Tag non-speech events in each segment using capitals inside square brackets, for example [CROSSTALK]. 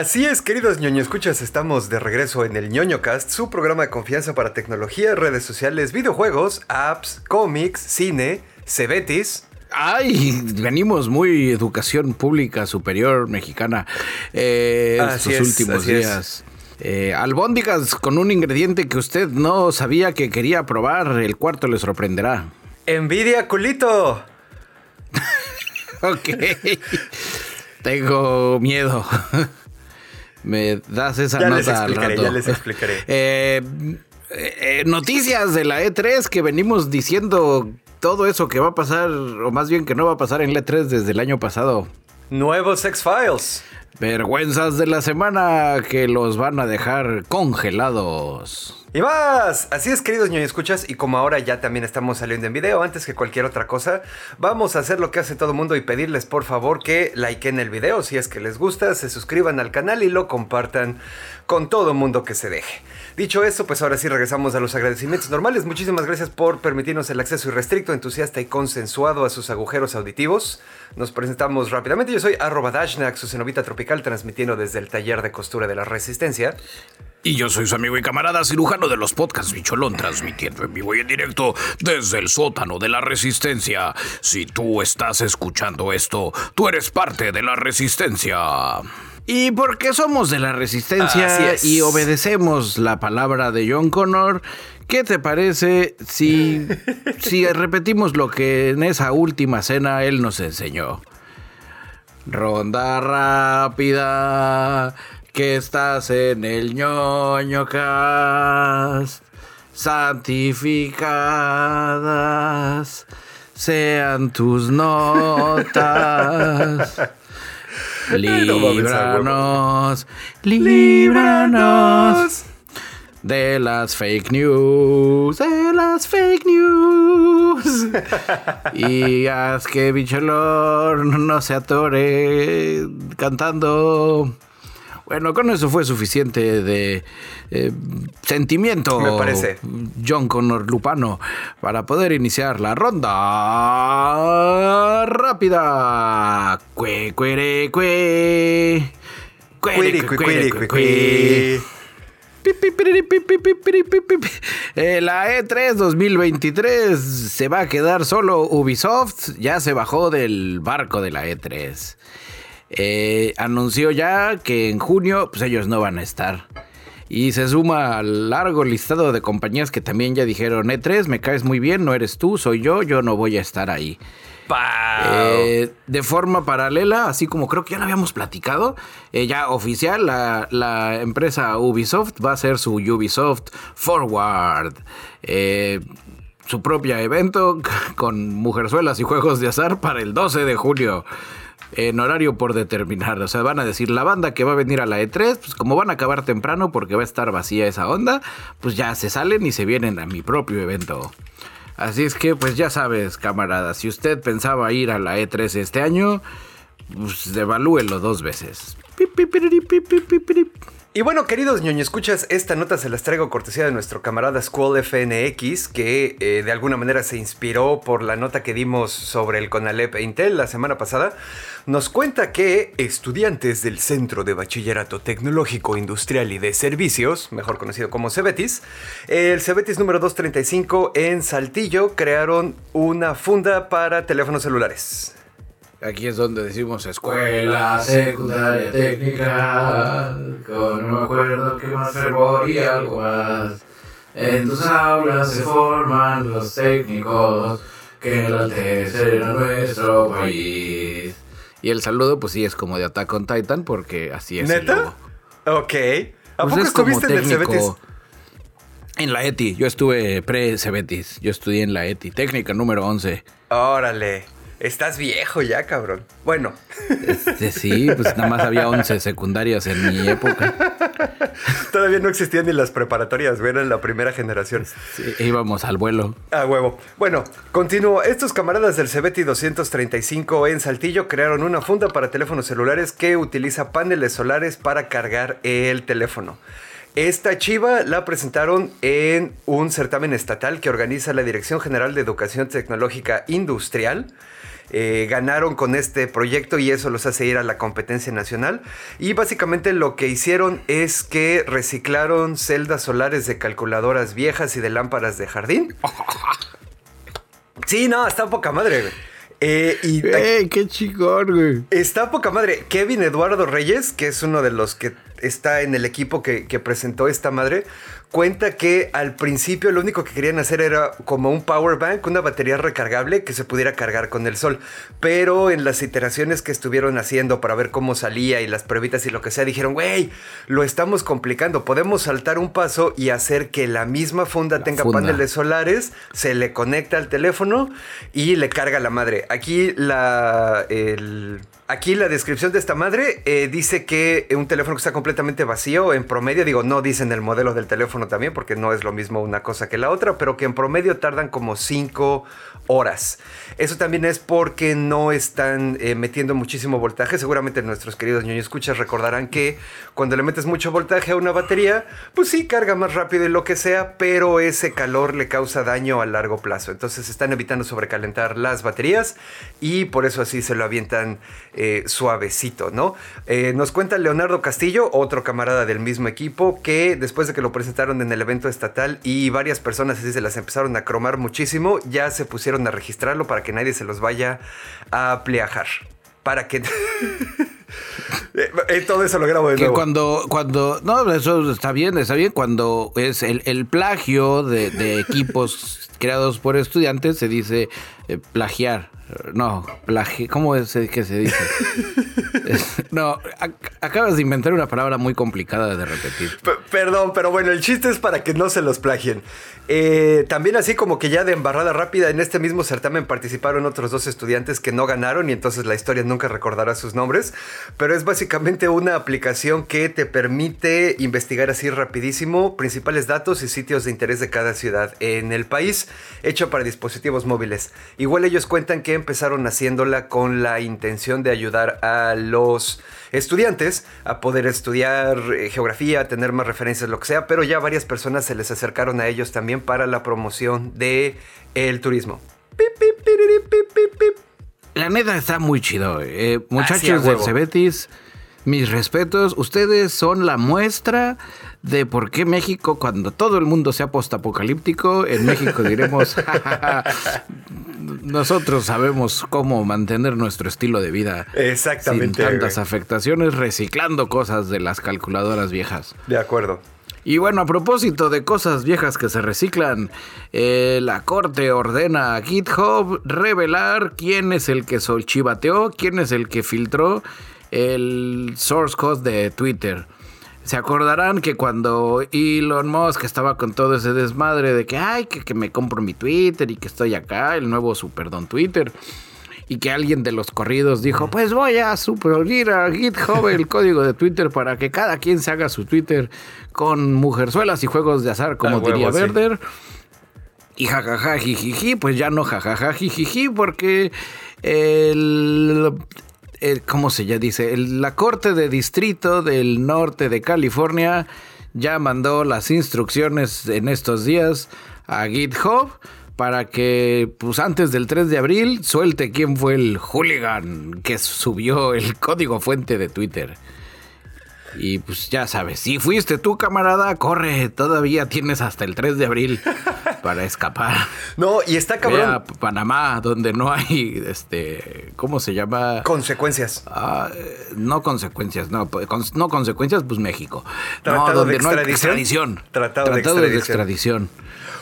Así es, queridos ñoño escuchas, estamos de regreso en el ñoño cast, su programa de confianza para tecnología, redes sociales, videojuegos, apps, cómics, cine, cebetis. Ay, venimos muy educación pública superior mexicana eh, estos es, últimos es. días. Eh, albóndigas con un ingrediente que usted no sabía que quería probar, el cuarto le sorprenderá. Envidia, culito. [LAUGHS] Ok. Tengo miedo. Me das esa Ya nota les al rato. ya les explicaré. [LAUGHS] Eh, eh, noticias de la E3 que venimos diciendo todo eso que va a pasar, o más bien que no va a pasar en la E3 desde el año pasado. Nuevos X-Files. Vergüenzas de la semana que los van a dejar congelados. Y más, así es queridos ñoño escuchas y como ahora ya también estamos saliendo en video antes que cualquier otra cosa, vamos a hacer lo que hace todo mundo y pedirles por favor que likeen el video si es que les gusta, se suscriban al canal y lo compartan con todo mundo que se deje. Dicho esto, pues ahora sí regresamos a los agradecimientos normales. Muchísimas gracias por permitirnos el acceso irrestricto, entusiasta y consensuado a sus agujeros auditivos. Nos presentamos rápidamente. Yo soy arroba Dashnak, su cenovita tropical, transmitiendo desde el taller de costura de la Resistencia. Y yo soy su amigo y camarada cirujano de los podcasts Bicholón, transmitiendo en vivo y en directo desde el sótano de la resistencia. Si tú estás escuchando esto, tú eres parte de la resistencia. Y porque somos de la resistencia es. y obedecemos la palabra de John Connor, ¿qué te parece si, [LAUGHS] si repetimos lo que en esa última cena él nos enseñó? Ronda rápida, que estás en el ñoño cast. Santificadas sean tus notas. [LAUGHS] Líbranos, líbranos de las fake news, de las fake news. [LAUGHS] y haz que Bicholor no se atore cantando. Bueno, con eso fue suficiente de eh, sentimiento. Me parece. John Connor Lupano para poder iniciar la ronda rápida. Cue, cuere, cue. Eh, La E3 2023 se va a quedar solo Ubisoft, ya se bajó del barco de la E3. Eh, anunció ya que en junio pues ellos no van a estar. Y se suma al largo listado de compañías que también ya dijeron E3, me caes muy bien, no eres tú, soy yo, yo no voy a estar ahí. Eh, de forma paralela, así como creo que ya lo habíamos platicado, eh, ya oficial, la, la empresa Ubisoft va a hacer su Ubisoft Forward. Eh, su propio evento [LAUGHS] con mujerzuelas y juegos de azar para el 12 de julio. En horario por determinar. O sea, van a decir la banda que va a venir a la E3, pues como van a acabar temprano porque va a estar vacía esa onda, pues ya se salen y se vienen a mi propio evento. Así es que, pues ya sabes, camarada, si usted pensaba ir a la E3 este año, pues evalúelo dos veces. Y bueno, queridos ñoño escuchas, esta nota se las traigo cortesía de nuestro camarada Squall FNX, que eh, de alguna manera se inspiró por la nota que dimos sobre el Conalep e Intel la semana pasada. Nos cuenta que estudiantes del Centro de Bachillerato Tecnológico Industrial y de Servicios, mejor conocido como Cebetis, el Cebetis número 235 en Saltillo, crearon una funda para teléfonos celulares. Aquí es donde decimos escuela secundaria técnica, con no me acuerdo qué más fervor y algo más. En tus aulas se forman los técnicos que enaltecen a nuestro país. Y el saludo, pues sí, es como de Attack on Titan, porque así es el logo. ¿Neta? Ok. ¿A Pues poco es como estuviste en el Cebetis? en la ETI. Yo estuve pre-Cebetis. Yo estudié en la ETI. Técnica número 11. Órale. Estás viejo ya, cabrón. Bueno, Este, sí, pues nada más había 11 secundarias en mi época. todavía no existían ni las preparatorias, güey, eran la primera generación. Sí, íbamos al vuelo. A huevo. Bueno, continúo. Estos camaradas del Cebeti 235 en Saltillo crearon una funda para teléfonos celulares que utiliza paneles solares para cargar el teléfono. Esta chiva la presentaron en un certamen estatal que organiza la Dirección General de Educación Tecnológica Industrial. Eh, ganaron con este proyecto y eso los hace ir a la competencia nacional. Y básicamente lo que hicieron es que reciclaron celdas solares de calculadoras viejas y de lámparas de jardín. [LAUGHS] Sí, no, está poca madre, güey. Eh, y ¡Ey, qué chingón, güey! Está poca madre. Kevin Eduardo Reyes, que es uno de los que está en el equipo que, que presentó esta madre, cuenta que al principio lo único que querían hacer era como un power bank, una batería recargable que se pudiera cargar con el sol. Pero en las iteraciones que estuvieron haciendo para ver cómo salía y las pruebitas y lo que sea, dijeron, güey, lo estamos complicando. Podemos saltar un paso y hacer que la misma funda tenga paneles solares, se le conecta al teléfono y le carga la madre. Aquí la... El, Aquí la descripción de esta madre eh, dice que un teléfono que está completamente vacío, en promedio, digo, no dicen el modelo del teléfono también, porque no es lo mismo una cosa que la otra, pero que en promedio tardan como 5 horas. Eso también es porque no están eh, metiendo muchísimo voltaje. Seguramente nuestros queridos ñoños escuchas recordarán que cuando le metes mucho voltaje a una batería, pues sí, carga más rápido y lo que sea, pero ese calor le causa daño a largo plazo. Entonces están evitando sobrecalentar las baterías y por eso así se lo avientan eh, suavecito, ¿no? Eh, nos cuenta Leonardo Castillo, otro camarada del mismo equipo, que después de que lo presentaron en el evento estatal y varias personas así se las empezaron a cromar muchísimo, ya se pusieron a registrarlo para que nadie se los vaya a pleajar. Para que... [LAUGHS] Eh, todo eso lo grabo de que cuando, cuando, no, eso está bien, está bien. Cuando es el, plagio de, equipos [LAUGHS] creados por estudiantes, se dice plagiar. No, ¿cómo es que se dice? [LAUGHS] [LAUGHS] no, acabas de inventar una palabra muy complicada de repetir. perdón, pero bueno, el chiste es para que no se los plagien. Eh, también así como que ya de embarrada rápida, en este mismo certamen participaron otros dos estudiantes que no ganaron y entonces la historia nunca recordará sus nombres, pero es básicamente una aplicación que te permite investigar así rapidísimo principales datos y sitios de interés de cada ciudad en el país, hecho para dispositivos móviles. Igual ellos cuentan que empezaron haciéndola con la intención de ayudar a los estudiantes a poder estudiar eh, geografía, tener más referencias, lo que sea, pero ya varias personas se les acercaron a ellos también para la promoción de el turismo. La neta está muy chido. Eh. muchachos del Cebetis, mis respetos. Ustedes son la muestra de por qué México, cuando todo el mundo sea postapocalíptico, en México diremos, [LAUGHS] nosotros sabemos cómo mantener nuestro estilo de vida. Exactamente. Sin tantas afectaciones, reciclando cosas de las calculadoras viejas. De acuerdo. Y bueno, a propósito de cosas viejas que se reciclan, eh, la corte ordena a GitHub revelar quién es el que solchivateó, quién es el que filtró el source code de Twitter. Se acordarán que cuando Elon Musk estaba con todo ese desmadre de que, ay, que, que me compro mi Twitter y que estoy acá, el nuevo super don Twitter y que alguien de los corridos dijo, pues voy a suprimir a GitHub el código de Twitter para que cada quien se haga su Twitter con mujerzuelas y juegos de azar, como diría Verder. Y jajaja, jijiji, pues ya no jajaja, jijiji, porque el, ¿cómo se ya dice? la Corte de Distrito del Norte de California ya mandó las instrucciones en estos días a GitHub para que, pues antes del 3 de abril, suelte quién fue el hooligan que subió el código fuente de Twitter. Y pues ya sabes, si fuiste tú, camarada, corre, todavía tienes hasta el 3 de abril para escapar. [LAUGHS] No, y está cabrón. Panamá, donde no hay, este, ¿cómo se llama? Consecuencias. Ah, no consecuencias, no, no consecuencias, pues México. Tratado no, donde de extradición. No hay extradición. Tratado, de extradición.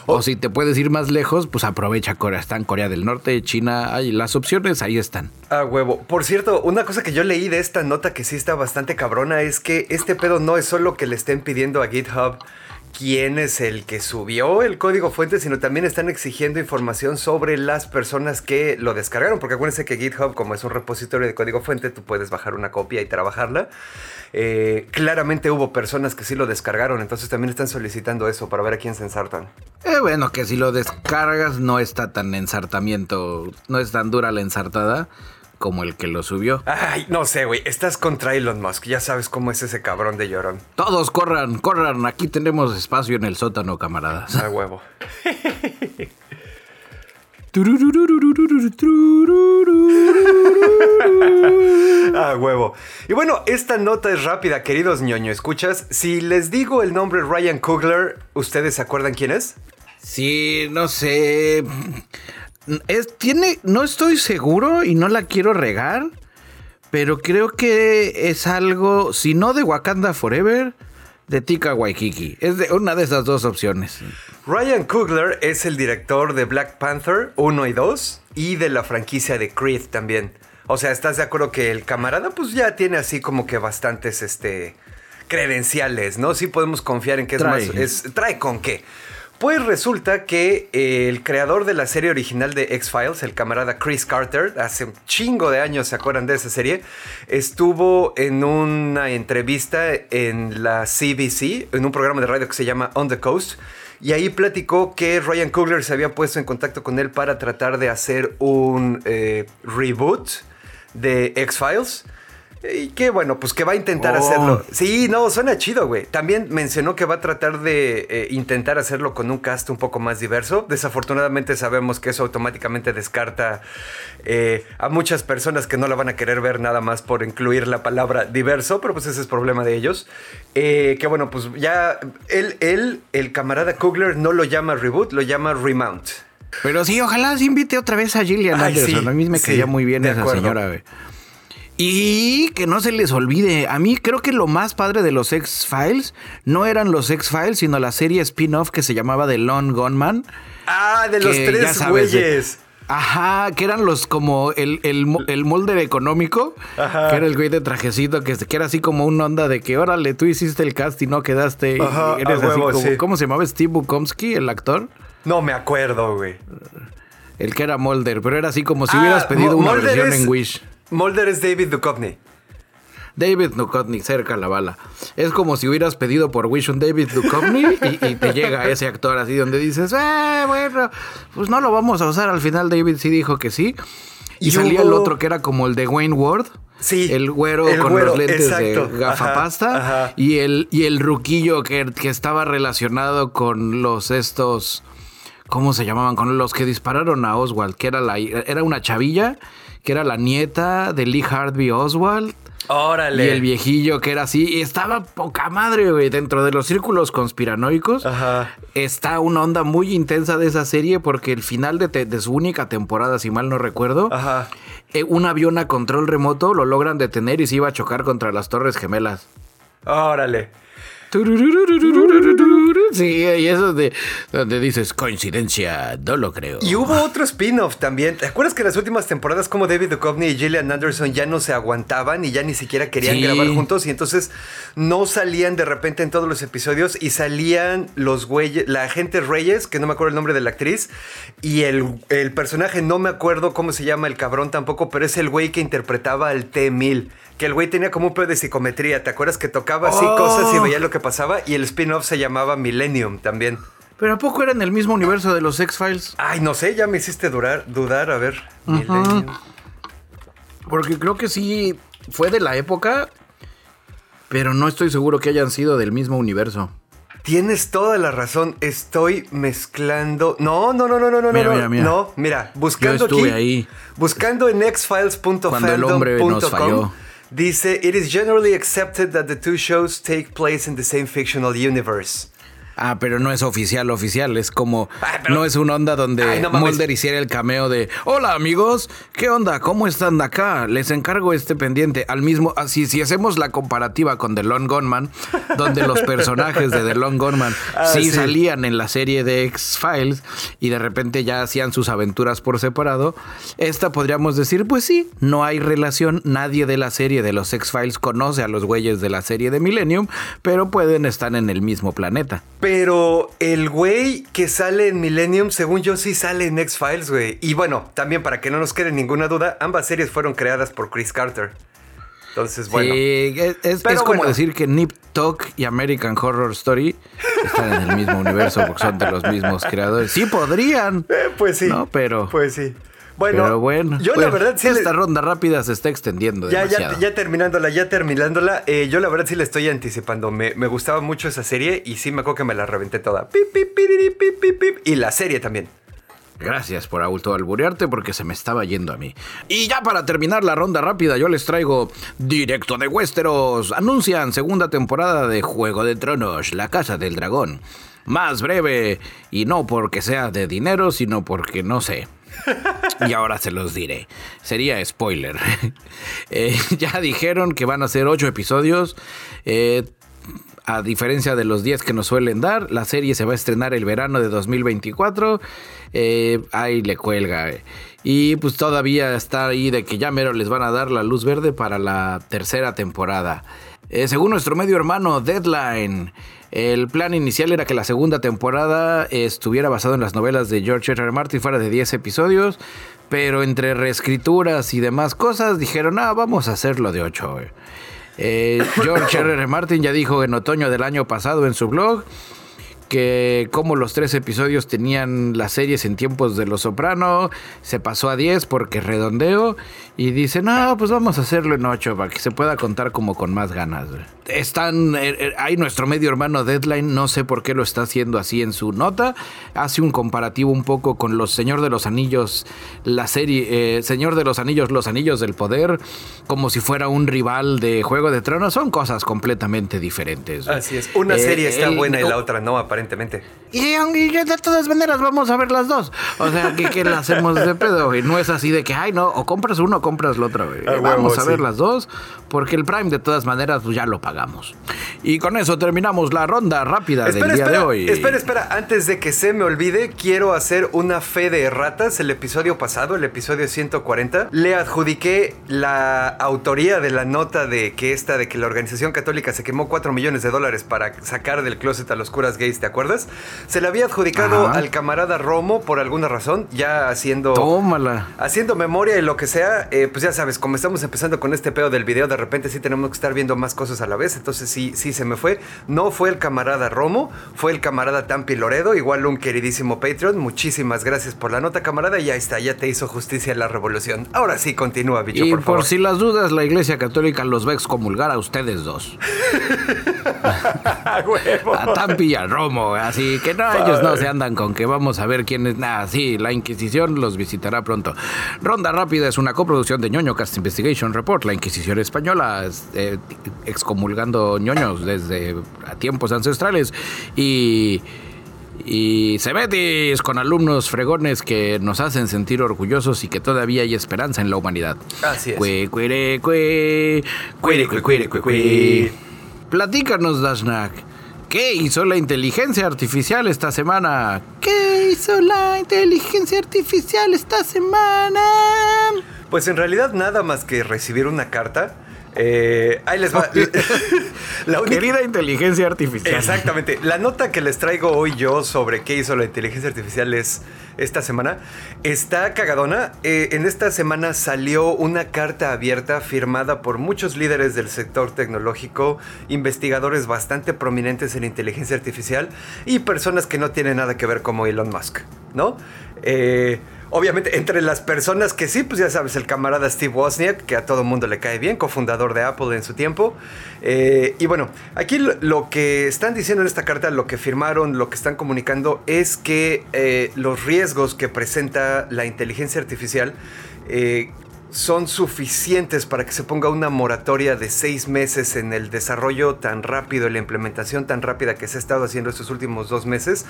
O si te puedes ir más lejos, pues aprovecha Corea. Está en Corea del Norte, China, hay las opciones ahí están. Ah, huevo. Por cierto, una cosa que yo leí de esta nota que sí está bastante cabrona es que este pedo no es solo que le estén pidiendo a GitHub quién es el que subió el código fuente, sino también están exigiendo información sobre las personas que lo descargaron, porque acuérdense que GitHub, como es un repositorio de código fuente, tú puedes bajar una copia y trabajarla. Eh, claramente hubo personas que sí lo descargaron, entonces también están solicitando eso para ver a quién se ensartan. Eh, bueno, que si lo descargas no está tan ensartamiento, no es tan dura la ensartada como el que lo subió. Ay, no sé, güey. Estás contra Elon Musk. Ya sabes cómo es ese cabrón de llorón. Todos corran, corran. Aquí tenemos espacio en el sótano, camaradas. A huevo. [LAUGHS] A huevo. Y bueno, esta nota es rápida, queridos ñoño. ¿Escuchas? Si les digo el nombre Ryan Coogler, ¿ustedes se acuerdan quién es? Sí, no sé. Es, tiene, no estoy seguro y no la quiero regar, pero creo que es algo, si no de Wakanda Forever, de Tika Waikiki. Es de una de esas dos opciones. Ryan Coogler es el director de Black Panther 1 y 2 y de la franquicia de Creed también. O sea, ¿estás de acuerdo que el camarada pues ya tiene así como que bastantes este credenciales, ¿no? Sí podemos confiar en que es Trae. más es trae con qué. Pues resulta que eh, el creador de la serie original de X-Files, el camarada Chris Carter, hace un chingo de años se acuerdan de esa serie, estuvo en una entrevista en la CBC, en un programa de radio que se llama On the Coast, y ahí platicó que Ryan Coogler se había puesto en contacto con él para tratar de hacer un eh, reboot de X-Files. Y que bueno, pues que va a intentar Oh. hacerlo. Sí, no, suena chido, güey. También mencionó que va a tratar de eh, intentar hacerlo con un cast un poco más diverso. Desafortunadamente sabemos que eso automáticamente descarta eh, a muchas personas que no la van a querer ver nada más por incluir la palabra diverso, pero pues ese es problema de ellos. Eh, que bueno, pues ya él, él, el camarada Kugler no lo llama reboot, lo llama remount. Pero sí, ojalá se invite otra vez a Gillian Ay, Anderson. sí, a mí me sí, caía muy bien esa acuerdo. señora, güey. Y que no se les olvide, a mí creo que lo más padre de los X-Files no eran los X-Files, sino la serie spin-off que se llamaba The Lone Gunman. Ah, de los tres güeyes. Ajá, que eran los como el, el, el molder económico, Ajá. que era el güey de trajecito, que, que era así como una onda de que órale, tú hiciste el cast y no quedaste. Ajá, eres así huevo, como, sí. ¿cómo se llamaba? Steve Bukowski, el actor. No me acuerdo, güey. El que era Molder, pero era así como si Ah, hubieras pedido una Mulder versión es- en Wish. Mulder es David Duchovny. David Duchovny, cerca la bala. Es como si hubieras pedido por Wish un David Duchovny y, y te llega ese actor así donde dices, eh, bueno, pues no lo vamos a usar. Al final David sí dijo que sí. Y, Y salía hubo- el otro que era como el de Wayne Ward. Sí, El güero el con güero, los lentes exacto. de gafapasta. Ajá, ajá. Y el, y el ruquillo que, que estaba relacionado con los estos. ¿Cómo se llamaban? Con los que dispararon a Oswald, que era la era una chavilla, que era la nieta de Lee Harvey Oswald. Órale. Y el viejillo que era así, y estaba poca madre, güey, dentro de los círculos conspiranoicos. Ajá. Está una onda muy intensa de esa serie porque el final de, te- de su única temporada, si mal no recuerdo, Ajá. eh, un avión a control remoto lo logran detener y se iba a chocar contra las Torres Gemelas. Órale. Sí, y eso de donde dices coincidencia, no lo creo. Y hubo otro spin-off también. ¿Te acuerdas que en las últimas temporadas como David Duchovny y Gillian Anderson ya no se aguantaban y ya ni siquiera querían Sí. grabar juntos y entonces no salían de repente en todos los episodios y salían los güeyes, la agente Reyes, que no me acuerdo el nombre de la actriz, y el, el personaje, no me acuerdo cómo se llama el cabrón tampoco, pero es el güey que interpretaba al T-1000. Que el güey tenía como un pedo de psicometría. ¿Te acuerdas que tocaba así Oh. cosas y veía lo que pasaba? Y el spin-off se llamaba Millennium también. Pero ¿a poco era en el mismo universo de los X-Files? Ay, no sé, ya me hiciste durar, dudar, a ver. Millennium. Porque creo que sí fue de la época, pero no estoy seguro que hayan sido del mismo universo. Tienes toda la razón, estoy mezclando. No, no, no, no, no, no, Mira, no. mira, mira. No, mira, buscando Yo estuve aquí. ahí. Buscando en xfiles.fandom.com. Dice, it is generally accepted that the two shows take place in the same fictional universe. Ah, pero no es oficial, oficial. Es como. Ay, pero- No es una onda donde Ay, no mames. Mulder hiciera el cameo de. Hola, amigos. ¿Qué onda? ¿Cómo están acá? Les encargo este pendiente. Al mismo. Así, si hacemos la comparativa con The Long Gunman, donde los [LAUGHS] personajes de The Long Gunman Ah, sí, sí. salían en la serie de X-Files y de repente ya hacían sus aventuras por separado. Esta podríamos decir, pues sí, no hay relación. Nadie de la serie de los X-Files conoce a los güeyes de la serie de Millennium, pero pueden estar en el mismo planeta. Pero el güey que sale en Millennium, según yo, sí sale en X-Files, güey. Y bueno, también para que no nos quede ninguna duda, ambas series fueron creadas por Chris Carter. Entonces, bueno. Sí, es, es- Pero es como bueno. decir que Nip Tuck y American Horror Story están en el mismo universo porque son de los mismos creadores. Sí podrían. Eh, pues sí. No, pero- Pues sí. Bueno, Pero bueno, yo la verdad sí. Esta ronda rápida se está extendiendo. Ya, ya, ya terminándola, ya terminándola. Eh, yo la verdad sí le estoy anticipando. Me, me, gustaba mucho esa serie y sí me acuerdo que me la reventé toda. y la serie también. Gracias por autoalburearte porque se me estaba yendo a mí. Y ya para terminar la ronda rápida, yo les traigo directo de Westeros. Anuncian segunda temporada de Juego de Tronos, La Casa del Dragón. Más breve, y no porque sea de dinero, sino porque no sé. [LAUGHS] Y ahora se los diré. Sería spoiler. [LAUGHS] Eh, ya dijeron que van a ser ocho episodios. Eh, a diferencia de los 10 que nos suelen dar, la serie se va a estrenar el verano de 2024. Eh, ahí le cuelga. Y pues todavía está ahí de que ya mero les van a dar la luz verde para la tercera temporada. Eh, según nuestro medio hermano Deadline, el plan inicial era que la segunda temporada estuviera basado en las novelas de George. R. Martin, fuera de 10 episodios, pero entre reescrituras y demás cosas dijeron, ah, vamos a hacerlo de 8. Eh, George R. R. Martin ya dijo en otoño del año pasado en su blog que como los tres episodios tenían las series en tiempos de Los Soprano, se pasó a 10 porque redondeo y dice, no, pues vamos a hacerlo en 8 para que se pueda contar como con más ganas. Están, eh, eh, hay nuestro medio hermano Deadline, no sé por qué lo está haciendo así en su nota, hace un comparativo un poco con los Señor de los Anillos, la serie eh, Señor de los Anillos, los Anillos del Poder, como si fuera un rival de Juego de Tronos, son cosas completamente diferentes. Así es, una serie está buena y la otra no, aparentemente. Y, de todas maneras vamos a ver las dos. O sea, ¿qué, qué le hacemos de pedo? Y no es así de que, ay, no, o compras uno o compras la otra. Ah, vamos a ver las dos, porque el Prime de todas maneras pues ya lo pagamos. Y con eso terminamos la ronda rápida del día de hoy. Espera, espera, antes de que se me olvide, quiero hacer una fe de ratas. El episodio pasado, el episodio 140, le adjudiqué la autoría de la nota de que esta, de que la organización católica se quemó 4 millones de dólares para sacar del closet a los curas gays, ¿te acuerdas? Se le había adjudicado al camarada Romo por alguna razón, ya haciendo. Tómala. Haciendo memoria y lo que sea. Eh, pues ya sabes, como estamos empezando con este pedo del video, de repente sí tenemos que estar viendo más cosas a la vez. Entonces sí, sí se me fue. No fue el camarada Romo, fue el camarada Tampi Loredo, igual un queridísimo Patreon. Muchísimas gracias por la nota, camarada. Y ahí está, ya te hizo justicia la revolución. Ahora sí, continúa, bicho, y por favor. Por si las dudas, la Iglesia Católica los va a excomulgar a ustedes dos. [LAUGHS] a Tampi y a Romo, así que no, ellos no se andan con que vamos a ver quién es. Nada, sí, la Inquisición los visitará pronto. Ronda Rápida es una coproducción de ñoño Cast Investigation Report, la Inquisición Española, eh, excomulgando ñoños desde tiempos ancestrales. Y y Cebetis con alumnos fregones que nos hacen sentir orgullosos y que todavía hay esperanza en la humanidad. Así es. Platícanos, Dashnak. ¿Qué hizo la inteligencia artificial esta semana? ¿Qué hizo la inteligencia artificial esta semana? Pues en realidad nada más que recibir una carta eh, ahí les va. [LAUGHS] la Querida inteligencia artificial. Exactamente. La nota que les traigo hoy yo sobre qué hizo la inteligencia artificial es esta semana. Está cagadona. Eh, en esta semana salió una carta abierta firmada por muchos líderes del sector tecnológico, investigadores bastante prominentes en inteligencia artificial y personas que no tienen nada que ver como Elon Musk, ¿no? Eh, Obviamente, entre las personas que sí, pues ya sabes, el camarada Steve Wozniak, que a todo mundo le cae bien, cofundador de Apple en su tiempo. Eh, y bueno, aquí lo, que están diciendo en esta carta, lo que firmaron, lo que están comunicando, es que eh, los riesgos que presenta la inteligencia artificial eh, son suficientes para que se ponga una moratoria de seis meses en el desarrollo tan rápido y la implementación tan rápida que se ha estado haciendo estos últimos dos meses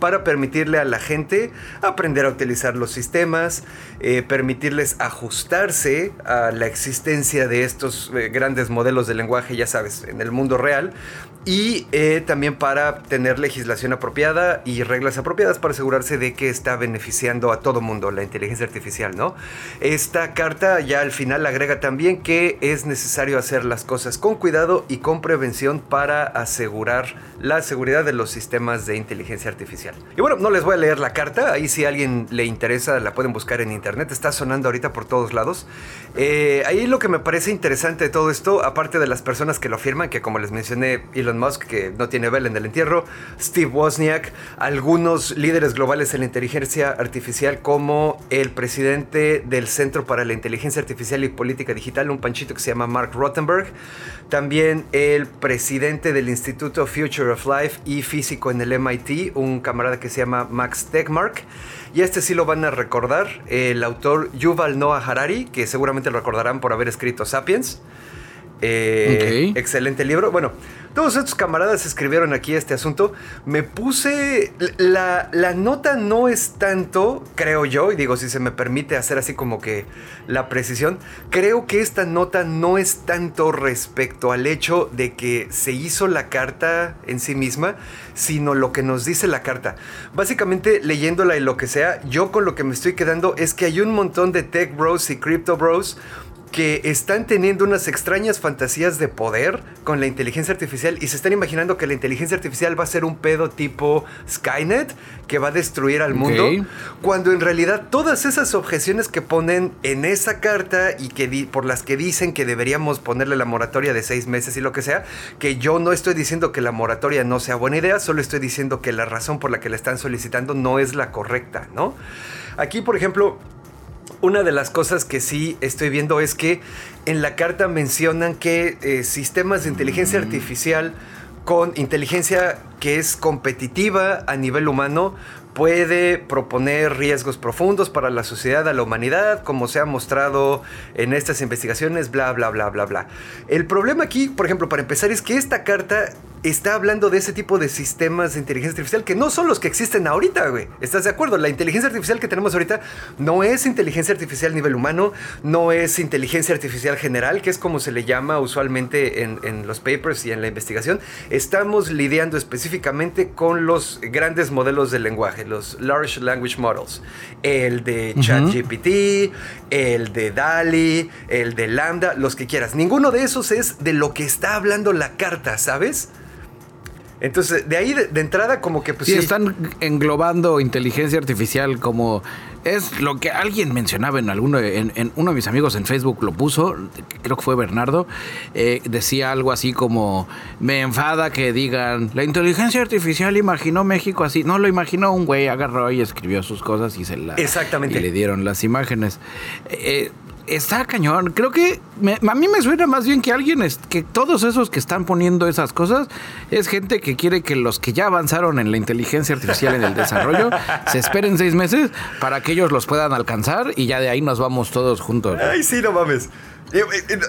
para permitirle a la gente aprender a utilizar los sistemas, eh, permitirles ajustarse a la existencia de estos eh, grandes modelos de lenguaje, ya sabes, en el mundo real, y eh, también para tener legislación apropiada y reglas apropiadas para asegurarse de que está beneficiando a todo mundo la inteligencia artificial, ¿no? Esta carta ya al final agrega también que es necesario hacer las cosas con cuidado y con prevención para asegurar la seguridad de los sistemas de inteligencia artificial. Y bueno, no les voy a leer la carta, ahí si a alguien le interesa la pueden buscar en internet, está sonando ahorita por todos lados. Eh, ahí lo que me parece interesante de todo esto, aparte de las personas que lo firman, que como les mencioné, Elon Musk, que no tiene vela en el entierro, Steve Wozniak, algunos líderes globales en la inteligencia artificial como el presidente del Centro para la Inteligencia Artificial y Política Digital, un panchito que se llama Mark Rottenberg, también el presidente del Instituto Future of Life y físico en el MIT, un camarada que se llama Max Tegmark. Y este sí lo van a recordar, el autor Yuval Noah Harari, que seguramente lo recordarán por haber escrito Sapiens. Eh, excelente libro. Bueno, todos estos camaradas escribieron aquí este asunto. Me puse. La, la, nota no es tanto, creo yo, y digo, si se me permite hacer así como que la precisión, creo que esta nota no es tanto respecto al hecho de que se hizo la carta en sí misma, sino lo que nos dice la carta. Básicamente, leyéndola y lo que sea, yo con lo que me estoy quedando es que hay un montón de tech bros y crypto bros que están teniendo unas extrañas fantasías de poder con la inteligencia artificial y se están imaginando que la inteligencia artificial va a ser un pedo tipo Skynet que va a destruir al mundo, cuando en realidad todas esas objeciones que ponen en esa carta y que por las que dicen que deberíamos ponerle la moratoria de seis meses y lo que sea, que yo no estoy diciendo que la moratoria no sea buena idea, solo estoy diciendo que la razón por la que la están solicitando no es la correcta, ¿no? Aquí, por ejemplo, una de las cosas que sí estoy viendo es que en la carta mencionan que eh, sistemas de inteligencia artificial con inteligencia que es competitiva a nivel humano puede proponer riesgos profundos para la sociedad, a la humanidad, como se ha mostrado en estas investigaciones, bla, bla, bla, bla, bla. El problema aquí, por ejemplo, para empezar, es que esta carta está hablando de ese tipo de sistemas de inteligencia artificial que no son los que existen ahorita, güey. ¿Estás de acuerdo? La inteligencia artificial que tenemos ahorita no es inteligencia artificial a nivel humano, no es inteligencia artificial general, que es como se le llama usualmente en, en los papers y en la investigación. Estamos lidiando específicamente con los grandes modelos de lenguaje, los Large Language Models. El de ChatGPT, el de DALI, el de Lambda, los que quieras. Ninguno de esos es de lo que está hablando la carta, ¿sabes? Entonces, de ahí de, entrada como que pues... Sí, están englobando inteligencia artificial como... Es lo que alguien mencionaba en alguno, en, uno de mis amigos en Facebook lo puso, creo que fue Bernardo, eh, decía algo así como, me enfada que digan, la inteligencia artificial imaginó México así, no lo imaginó un güey, agarró y escribió sus cosas y se la... Exactamente. Y le dieron las imágenes. Eh, está cañón. Creo que a mí me suena más bien que alguien, es, que todos esos que están poniendo esas cosas, es gente que quiere que los que ya avanzaron en la inteligencia artificial en el desarrollo [LAUGHS] se esperen seis meses para que ellos los puedan alcanzar y ya de ahí nos vamos todos juntos. Ay, sí, no mames.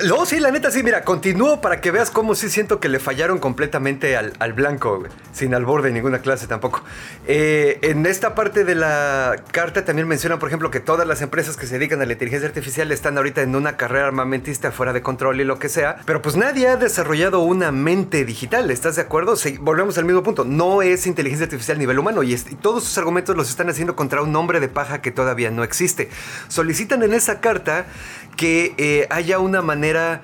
No, sí, la neta, sí, mira, continúo para que veas cómo sí siento que le fallaron completamente al, blanco, sin al borde ninguna clase tampoco. Eh, en esta parte de la carta también mencionan, por ejemplo, que todas las empresas que se dedican a la inteligencia artificial están ahorita en una carrera armamentista fuera de control y lo que sea, pero pues nadie ha desarrollado una mente digital, ¿estás de acuerdo? volvemos al mismo punto, no es inteligencia artificial a nivel humano y, todos sus argumentos los están haciendo contra un nombre de paja que todavía no existe. Solicitan en esa carta que eh, haya una manera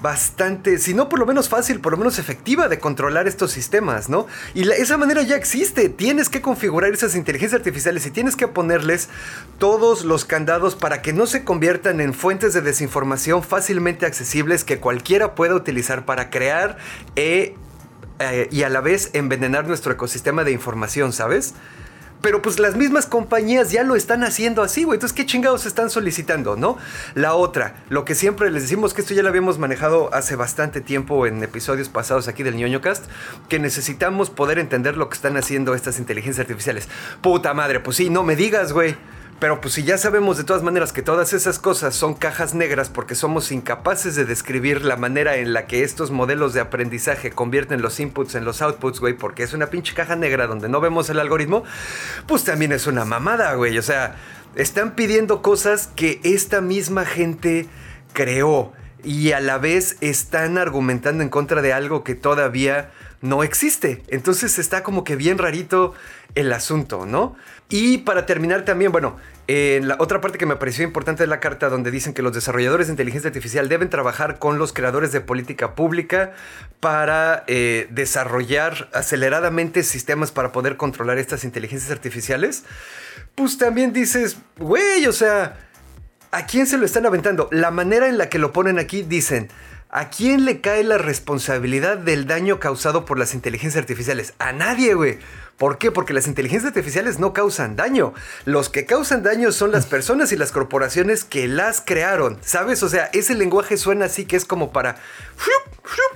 bastante, si no por lo menos fácil, por lo menos efectiva de controlar estos sistemas, ¿no? Y esa manera ya existe. Tienes que configurar esas inteligencias artificiales y tienes que ponerles todos los candados para que no se conviertan en fuentes de desinformación fácilmente accesibles que cualquiera pueda utilizar para crear eh, eh, y a la vez envenenar nuestro ecosistema de información, ¿sabes? Pero pues las mismas compañías ya lo están haciendo así, güey. Entonces, ¿qué chingados están solicitando, no? La otra, lo que siempre les decimos que esto ya lo habíamos manejado hace bastante tiempo en episodios pasados aquí del ñoño cast, que necesitamos poder entender lo que están haciendo estas inteligencias artificiales. Puta madre, pues sí, no me digas, güey. Pero pues si ya sabemos de todas maneras que todas esas cosas son cajas negras porque somos incapaces de describir la manera en la que estos modelos de aprendizaje convierten los inputs en los outputs, güey, porque es una pinche caja negra donde no vemos el algoritmo, pues también es una mamada, güey. O sea, están pidiendo cosas que esta misma gente creó y a la vez están argumentando en contra de algo que todavía no existe. Entonces está como que bien rarito el asunto, ¿no? Y para terminar también, bueno, la otra parte que me pareció importante es la carta donde dicen que los desarrolladores de inteligencia artificial deben trabajar con los creadores de política pública para eh, desarrollar aceleradamente sistemas para poder controlar estas inteligencias artificiales. Pues también dices, güey, o sea, ¿a quién se lo están aventando? La manera en la que lo ponen aquí dicen, ¿A quién le cae la responsabilidad del daño causado por las inteligencias artificiales? A nadie, güey. ¿Por qué? Porque las inteligencias artificiales no causan daño. Los que causan daño son las [LAUGHS] personas y las corporaciones que las crearon. ¿Sabes? O sea, ese lenguaje suena así que es como para.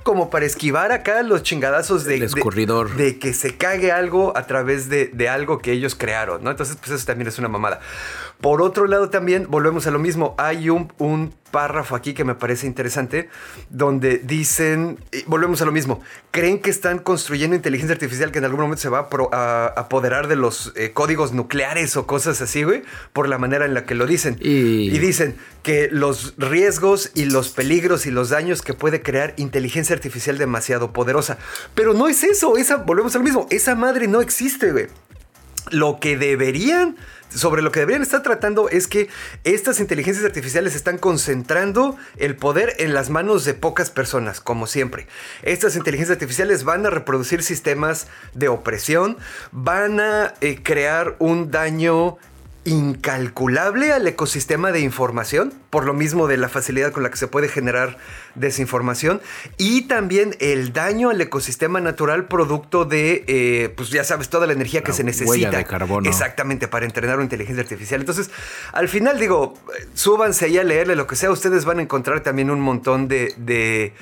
Como para esquivar acá los chingadazos de. escurridor. De, que se cague algo a través de, de, algo que ellos crearon, ¿no? Entonces, pues eso también es una mamada. Por otro lado, también volvemos a lo mismo. Hay un, un párrafo aquí que me parece interesante, donde dicen, volvemos a lo mismo, creen que están construyendo inteligencia artificial que en algún momento se va a, apoderar de los eh, códigos nucleares o cosas así, güey, por la manera en la que lo dicen. Y... y dicen que los riesgos y los peligros y los daños que puede crear inteligencia artificial demasiado poderosa. Pero no es eso, esa, volvemos a lo mismo, esa madre no existe, güey. Lo que deberían sobre lo que deberían estar tratando es que estas inteligencias artificiales están concentrando el poder en las manos de pocas personas, como siempre. Estas inteligencias artificiales van a reproducir sistemas de opresión, van a eh, crear un daño incalculable al ecosistema de información, por lo mismo de la facilidad con la que se puede generar desinformación, y también el daño al ecosistema natural producto de, eh, pues ya sabes, toda la energía que se necesita. de carbono. Exactamente, para entrenar una inteligencia artificial. Entonces, al final digo, súbanse ahí a leerle lo que sea, ustedes van a encontrar también un montón de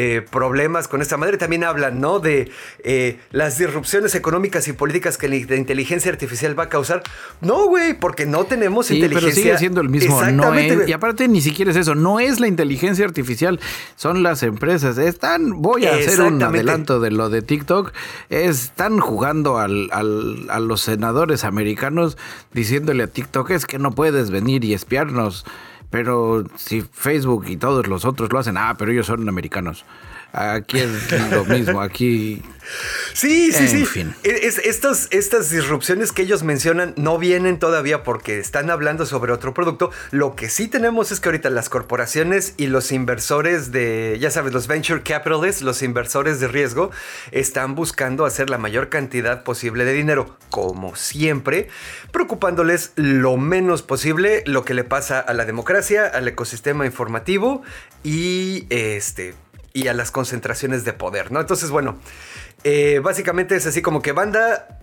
eh, problemas con esta madre. También hablan, ¿no? De eh, las disrupciones económicas y políticas que la inteligencia artificial va a causar. No, güey, porque no tenemos sí, inteligencia. Pero sigue siendo el mismo. No y aparte ni siquiera es eso. No es la inteligencia artificial, son las empresas. Están, voy a hacer un adelanto de lo de TikTok. Están jugando al, a los senadores americanos diciéndole a TikTok es que no puedes venir y espiarnos. Pero si Facebook y todos los otros lo hacen, ah, pero ellos son americanos. Aquí es lo mismo, aquí Sí, sí, sí. E, estas, estas disrupciones que ellos mencionan no vienen todavía porque están hablando sobre otro producto. Lo que sí tenemos es que ahorita las corporaciones y los inversores de, ya sabes, los venture capitalists, los inversores de riesgo, están buscando hacer la mayor cantidad posible de dinero, como siempre, preocupándoles lo menos posible lo que le pasa a la democracia, al ecosistema informativo y este y a las concentraciones de poder, ¿no? Entonces, bueno, eh, básicamente es así como que banda,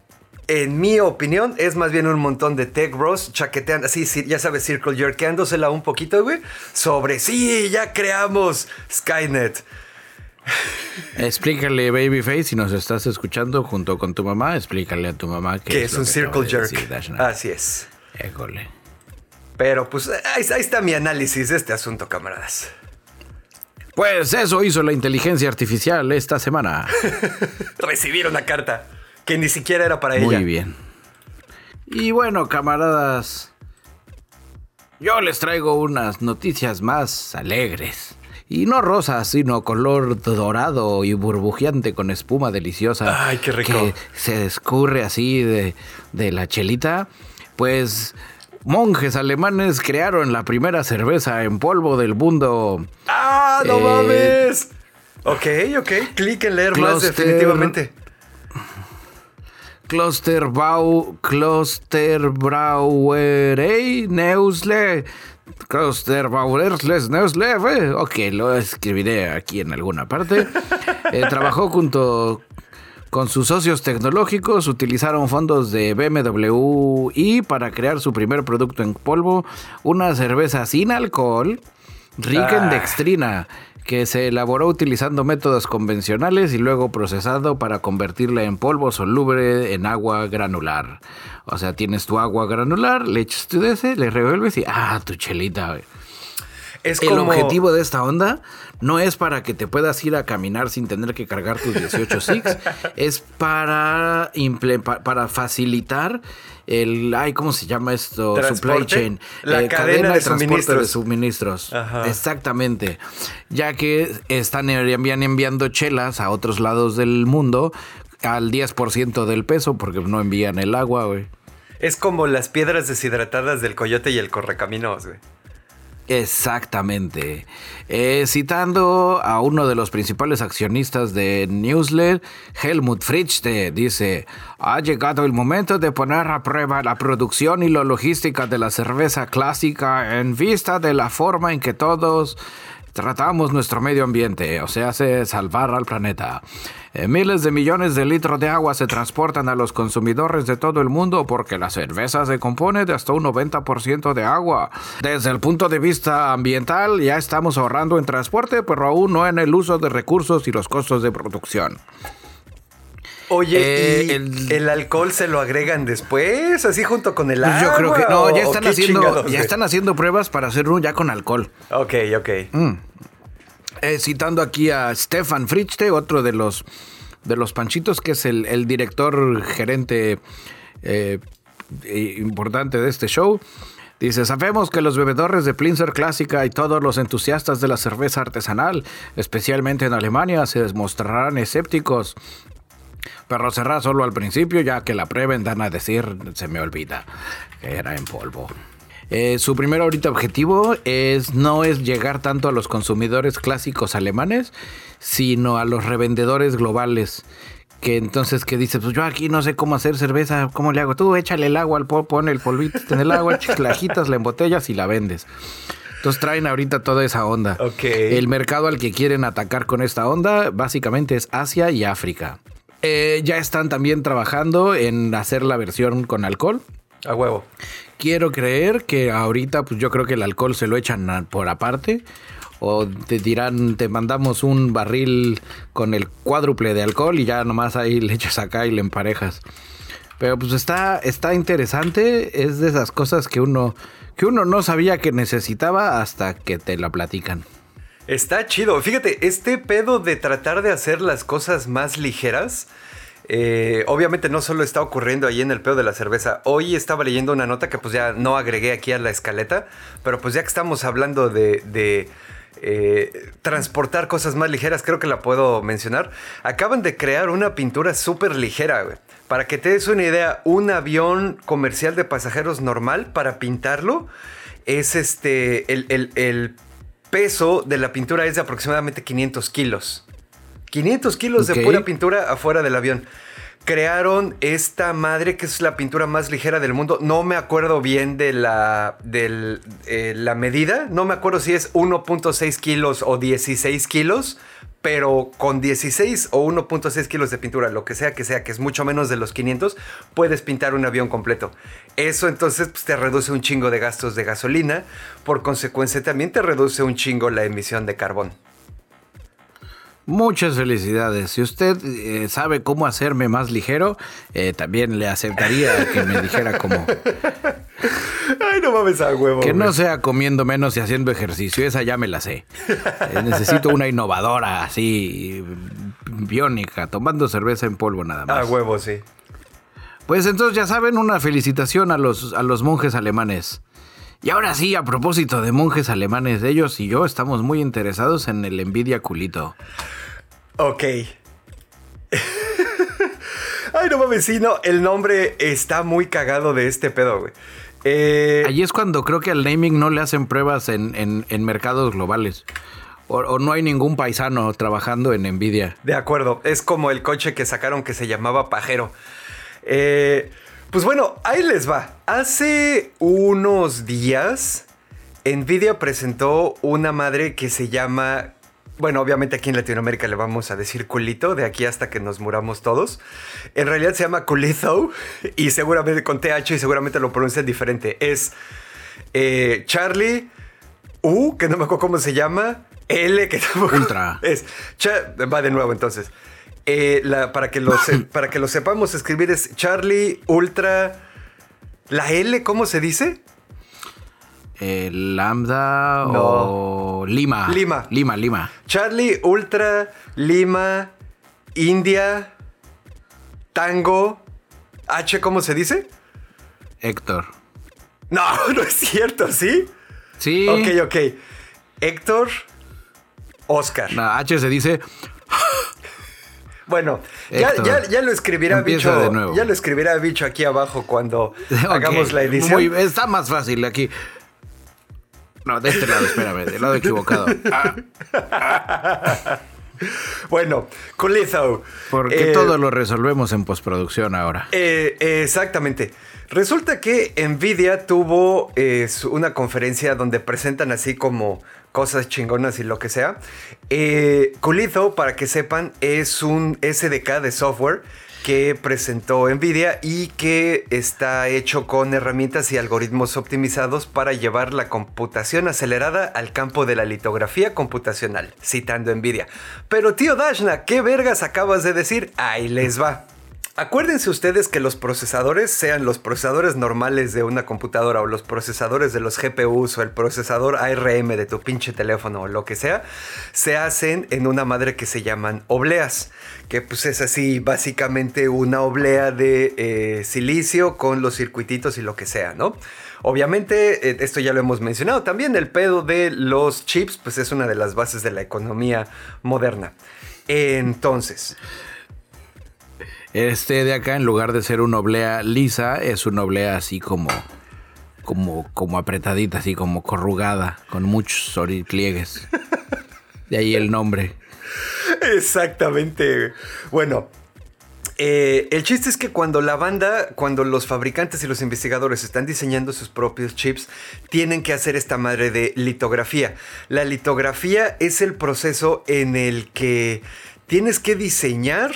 en mi opinión, es más bien un montón de tech bros chaqueteando, así, ya sabes, circle jerkeándosela un poquito, güey, sobre sí, ya creamos Skynet. Explícale, Babyface, si nos estás escuchando junto con tu mamá, explícale a tu mamá que, es, un circle jerk. Así es. Éjole. Pero pues ahí, ahí está mi análisis de este asunto, camaradas. Pues eso hizo la inteligencia artificial esta semana. [LAUGHS] Recibieron una carta que ni siquiera era para ella. Muy bien. Y bueno, camaradas, yo les traigo unas noticias más alegres. Y no rosas, sino color dorado y burbujeante con espuma deliciosa. Ay, qué rico. Que se escurre así de, de la chelita. Pues monjes alemanes crearon la primera cerveza en polvo del mundo. ¡Ah, no eh, mames! Ok, ok, clic en leer más definitivamente. Klosterbau, Klosterbrauerei Neusle. Klosterbauerles Neusle. Eh, ok, lo escribiré aquí en alguna parte. Eh, trabajó junto con sus socios tecnológicos utilizaron fondos de BMW y para crear su primer producto en polvo, una cerveza sin alcohol, rica en dextrina, que se elaboró utilizando métodos convencionales y luego procesado para convertirla en polvo soluble en agua granular. O sea, tienes tu agua granular, le echas tu ese, le revuelves y ¡ah, tu chelita! Es El objetivo de esta onda no es para que te puedas ir a caminar sin tener que cargar tus 18 SIX, [LAUGHS] es para, para facilitar el, ay, ¿cómo se llama esto? Supply chain. La eh, cadena, de, transporte de suministros. Exactamente. Ya que están enviando chelas a otros lados del mundo al 10% del peso porque no envían el agua, güey. Es como las piedras deshidratadas del coyote y el correcaminos, güey. Exactamente. Eh, citando a uno de los principales accionistas de Newslet, Helmut Fritzte, dice, ha llegado el momento de poner a prueba la producción y la logística de la cerveza clásica en vista de la forma en que todos tratamos nuestro medio ambiente, o sea, se salvar al planeta. Eh, miles de millones de litros de agua se transportan a los consumidores de todo el mundo porque la cerveza se compone de hasta un 90% de agua. Desde el punto de vista ambiental ya estamos ahorrando en transporte, pero aún no en el uso de recursos y los costos de producción. Oye, ¿y eh, el, alcohol se lo agregan después? ¿Así junto con el agua? Pues yo creo que no, ya están haciendo, ya están haciendo pruebas para hacer uno ya con alcohol. Ok, ok. Mm. Eh, citando aquí a Stefan Frichte, otro de los de los panchitos, que es el, director gerente eh, importante de este show. Dice, sabemos que los bebedores de Plinzer Clásica y todos los entusiastas de la cerveza artesanal, especialmente en Alemania, se mostrarán escépticos pero cerrar solo al principio, ya que la prueben, dan a decir, se me olvida, era en polvo. Eh, su primer ahorita objetivo es no es llegar tanto a los consumidores clásicos alemanes, sino a los revendedores globales. Que entonces que dice, pues yo aquí no sé cómo hacer cerveza, ¿cómo le hago? Tú échale el agua al polvo, pon el polvito en el agua, [LAUGHS] la agitas, la embotellas y la vendes. Entonces traen ahorita toda esa onda. El mercado al que quieren atacar con esta onda básicamente es Asia y África. Eh, ya están también trabajando en hacer la versión con alcohol. A huevo. Quiero creer que ahorita, pues yo creo que el alcohol se lo echan por aparte. O te dirán, te mandamos un barril con el cuádruple de alcohol y ya nomás ahí le echas acá y le emparejas. Pero pues está, está interesante. Es de esas cosas que uno, que uno no sabía que necesitaba hasta que te la platican. Está chido. Fíjate, este pedo de tratar de hacer las cosas más ligeras. Eh, obviamente no solo está ocurriendo ahí en el pedo de la cerveza. Hoy estaba leyendo una nota que pues ya no agregué aquí a la escaleta. Pero pues ya que estamos hablando de, eh, transportar cosas más ligeras, creo que la puedo mencionar. Acaban de crear una pintura súper ligera. Para que te des una idea, un avión comercial de pasajeros normal para pintarlo es este, el, el peso de la pintura es de aproximadamente 500 kilos. 500 kilos de pura pintura afuera del avión. Crearon esta madre que es la pintura más ligera del mundo. No me acuerdo bien de la, de eh, la medida. No me acuerdo si es 1.6 kilos o 16 kilos pero con 16 o 1.6 kilos de pintura, lo que sea que sea, que es mucho menos de los 500, puedes pintar un avión completo. Eso entonces pues, te reduce un chingo de gastos de gasolina, por consecuencia también te reduce un chingo la emisión de carbón. Muchas felicidades. Si usted eh, sabe cómo hacerme más ligero, eh, también le aceptaría que me dijera cómo. [LAUGHS] Ay, no mames a huevo. Que no sea comiendo menos y haciendo ejercicio. Esa ya me la sé. Eh, necesito una innovadora así, biónica, tomando cerveza en polvo nada más. A huevo, sí. Pues entonces ya saben, una felicitación a los, a los monjes alemanes. Y ahora sí, a propósito de monjes alemanes, ellos y yo estamos muy interesados en el envidia culito. Ok. [LAUGHS] Ay, no mames, sí, no, el nombre está muy cagado de este pedo, güey. Eh, Allí es cuando creo que al naming no le hacen pruebas en, mercados globales. O, no hay ningún paisano trabajando en Nvidia. De acuerdo, es como el coche que sacaron que se llamaba Pajero. Eh, pues bueno, ahí les va. Hace unos días, Nvidia presentó una madre que se llama bueno, obviamente aquí en Latinoamérica le vamos a decir culito, de aquí hasta que nos muramos todos. En realidad se llama culito [LAUGHS] y seguramente con TH y seguramente lo pronuncian diferente. Es eh, Charlie U, que no me acuerdo cómo se llama, L, que tampoco Ultra. [LAUGHS] es. va de nuevo entonces. Eh, para, que lo [COUGHS] para que lo sepamos escribir es Charlie Ultra. ¿La L cómo se dice? Eh, lambda o Lima. Lima. Lima, Lima. Charlie, Ultra, Lima, India, Tango. H, ¿cómo se dice? Héctor. No, [LAUGHS] no es cierto, ¿sí? Sí. Ok, ok. Héctor, Oscar. La H se dice. Bueno, ya, lo escribirá Bicho. Ya lo escribirá Bicho aquí abajo cuando [LAUGHS] hagamos la edición. está más fácil aquí. No, de este lado, espérame, del lado equivocado. [LAUGHS] [LAUGHS] Bueno, Culito. Porque eh, todo lo resolvemos en postproducción ahora. Eh, exactamente. Resulta que Nvidia tuvo eh, una conferencia donde presentan así como cosas chingonas y lo que sea. Eh, para que sepan, es un SDK de software que presentó Nvidia y que está hecho con herramientas y algoritmos optimizados para llevar la computación acelerada al campo de la litografía computacional, citando Nvidia. Pero tío Dashna, ¿qué vergas acabas de decir? Ahí les va. Acuérdense ustedes que los procesadores, sean los procesadores normales de una computadora o los procesadores de los GPUs o el procesador ARM de tu pinche teléfono o lo que sea, se hacen en una madre que se llaman obleas, que pues es así básicamente una oblea de eh, silicio con los circuititos y lo que sea, ¿no? Obviamente, eh, esto ya lo hemos mencionado, también el pedo de los chips, pues es una de las bases de la economía moderna. Entonces... Este de acá, en lugar de ser una oblea lisa, es una oblea así como, como, como apretadita, así como corrugada, con muchos pliegues. [LAUGHS] De ahí el nombre. Exactamente. Bueno, eh, el chiste es que cuando la banda, cuando los fabricantes y los investigadores están diseñando sus propios chips, tienen que hacer esta madre de litografía. La litografía es el proceso en el que tienes que diseñar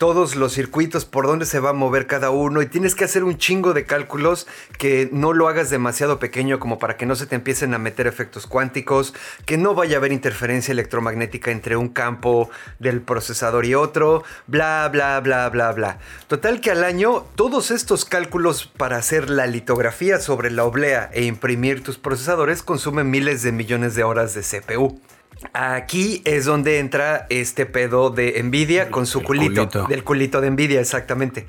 todos los circuitos, por dónde se va a mover cada uno y tienes que hacer un chingo de cálculos que no lo hagas demasiado pequeño como para que no se te empiecen a meter efectos cuánticos, que no vaya a haber interferencia electromagnética entre un campo del procesador y otro, bla, bla, bla, bla, bla. Total que al año todos estos cálculos para hacer la litografía sobre la oblea e imprimir tus procesadores consumen miles de millones de horas de CPU. Aquí es donde entra este pedo de Nvidia con su culito, Del culito de Nvidia, exactamente.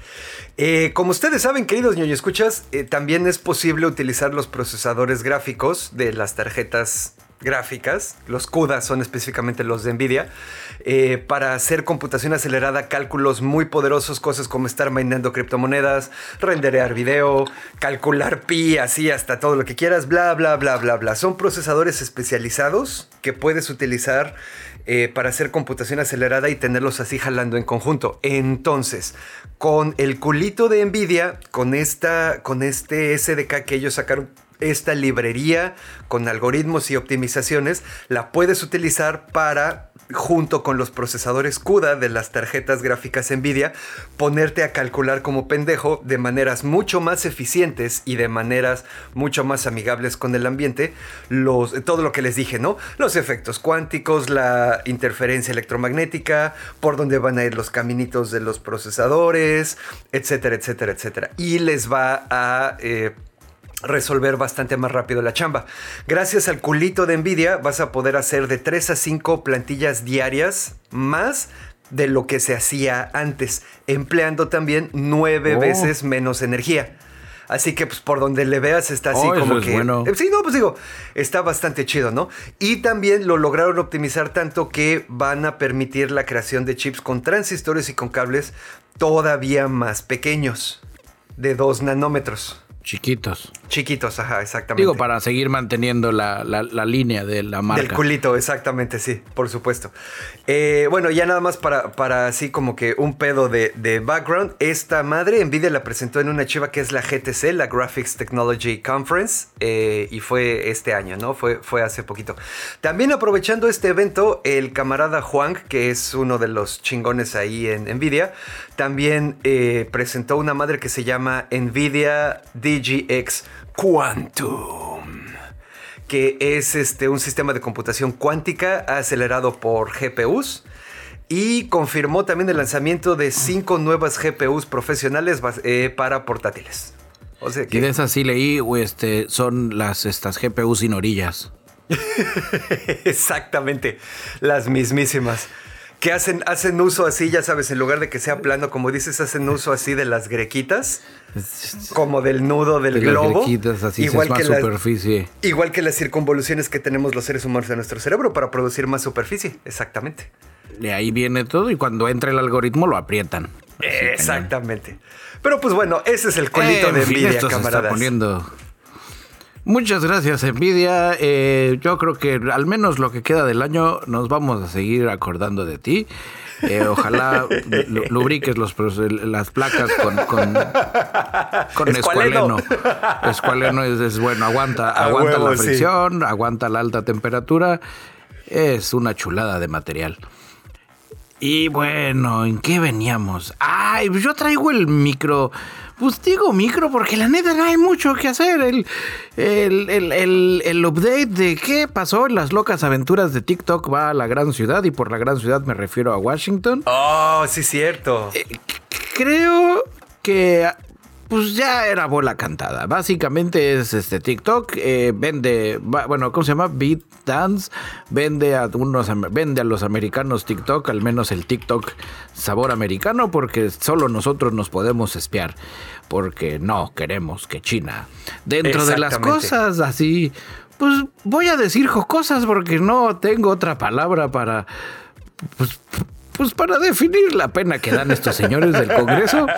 Eh, como ustedes saben, queridos ñoño escuchas, eh, también es posible utilizar los procesadores gráficos de las tarjetas gráficas, los CUDA son específicamente los de Nvidia, eh, para hacer computación acelerada, cálculos muy poderosos, cosas como estar minando criptomonedas, renderear video, calcular pi, así hasta todo lo que quieras, bla, bla, bla, bla, bla. Son procesadores especializados que puedes utilizar eh, para hacer computación acelerada y tenerlos así jalando en conjunto. Entonces, con el culito de Nvidia, con, esta, con este SDK que ellos sacaron esta librería con algoritmos y optimizaciones la puedes utilizar para junto con los procesadores CUDA de las tarjetas gráficas Nvidia, ponerte a calcular como pendejo de maneras mucho más eficientes y de maneras mucho más amigables con el ambiente, todo lo que les dije, ¿no? Los efectos cuánticos, la interferencia electromagnética, por dónde van a ir los caminitos de los procesadores, etcétera, etcétera, etcétera. Y les va a... Eh, resolver bastante más rápido la chamba. Gracias al culito de Nvidia vas a poder hacer de 3 a 5 plantillas diarias más de lo que se hacía antes, empleando también 9 veces menos energía. Así que pues por donde le veas está así como que... Sí, no, pues digo, está bastante chido, ¿no? Y también lo lograron optimizar tanto que van a permitir la creación de chips con transistores y con cables todavía más pequeños, de 2 nanómetros. Chiquitos. Chiquitos, ajá, exactamente. Digo, para seguir manteniendo la, línea de la marca. Del culito, exactamente, sí, por supuesto. Eh, bueno, ya nada más para, para así como que un pedo de, background. Esta madre, Nvidia la presentó en una chiva que es la GTC, la Graphics Technology Conference, eh, y fue este año, ¿no? Fue, fue hace poquito. También aprovechando este evento, el camarada Juan, que es uno de los chingones ahí en Nvidia, también eh, presentó una madre que se llama Nvidia DGX Quantum, que es este, un sistema de computación cuántica acelerado por GPUs. Y confirmó también el lanzamiento de cinco nuevas GPUs profesionales eh, para portátiles. O sea que... Y de esas sí leí, este, son las estas GPUs sin orillas. [LAUGHS] Exactamente, las mismísimas. Que hacen, hacen uso así, ya sabes, en lugar de que sea plano, como dices, hacen uso así de las grequitas, como del nudo del De las globo. grequitas, así, igual, es más que la- superficie. igual que las circunvoluciones que tenemos los seres humanos en nuestro cerebro para producir más superficie. Exactamente. De ahí viene todo y cuando entra el algoritmo lo aprietan. Exactamente. Pero pues bueno, ese es el colito En de fin, envidia, esto se está camaradas. poniendo. Muchas gracias, Nvidia. Eh, yo creo que al menos lo que queda del año nos vamos a seguir acordando de ti. Eh, ojalá [LAUGHS] lu- lubriques los, las placas con, con, con Escualeno. escualeno. Escualeno es, es bueno, aguanta, aguanta huevo, la sí. fricción, aguanta la alta temperatura. Es una chulada de material. Y bueno, ¿en qué veníamos? Ay, pues yo traigo el micro. Pues digo micro porque la neta no hay mucho que hacer. El, el, el, el- el update de qué pasó en las locas aventuras de TikTok va a la gran ciudad y por la gran ciudad me refiero a Washington. Oh, sí, cierto. Eh, Creo que pues ya era bola cantada. Básicamente es este TikTok eh, vende, bueno, ¿cómo se llama? Beat Dance vende a unos vende a los americanos TikTok, al menos el TikTok sabor americano porque solo nosotros nos podemos espiar porque no queremos que China dentro de las cosas así pues voy a decir jocosas porque no tengo otra palabra para pues, pues para definir la pena que dan estos señores del Congreso. [LAUGHS]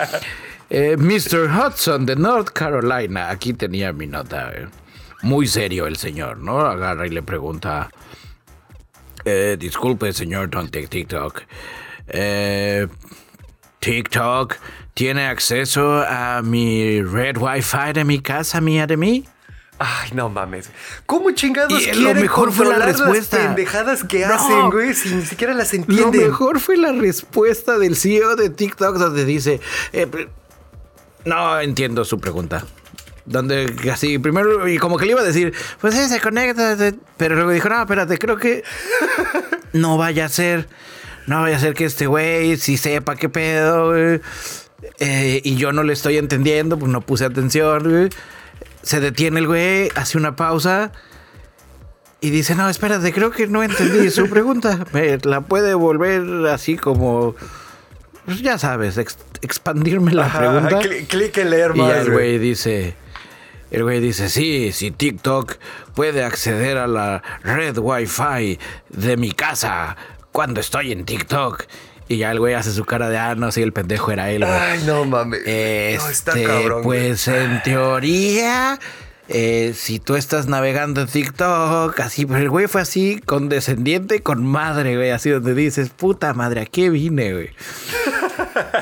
Eh, Mr. Hudson de North Carolina, aquí tenía mi nota. eh. Muy serio el señor, ¿no? Agarra y le pregunta, eh, disculpe señor Don Tic- TikTok, eh, TikTok tiene acceso a mi red Wi-Fi de mi casa, mía de mí. Ay, no mames. ¿Cómo chingados Y lo quieren mejor fue la respuesta. las pendejadas que No. hacen, güey? Si ni siquiera las Lo entienden. mejor fue la respuesta del CEO de TikTok donde dice, eh, no entiendo su pregunta. Donde así, primero, y como que le iba a decir, pues sí, se conecta, pero luego dijo, no, espérate, creo que [LAUGHS] no vaya a ser, no vaya a ser que este güey sí sepa qué pedo, güey. Eh, y yo no le estoy entendiendo, pues no puse atención, güey. Se detiene el güey, hace una pausa y dice, no, espérate, creo que no entendí su pregunta. Me la puede volver así como, pues ya sabes, ex- expandirme la Ajá, pregunta. clic en leer Y ya más, el güey. dice, el güey dice, sí, si TikTok puede acceder a la red Wi-Fi de mi casa cuando estoy en TikTok. Y ya el güey hace su cara de, ah, no, sí, el pendejo era él, güey. Ay, no mames. Este, no, está cabrón. pues en teoría, eh, si tú estás navegando en TikTok, así, pero el güey fue así, condescendiente con madre, güey, así donde dices, puta madre, ¿a qué vine, güey?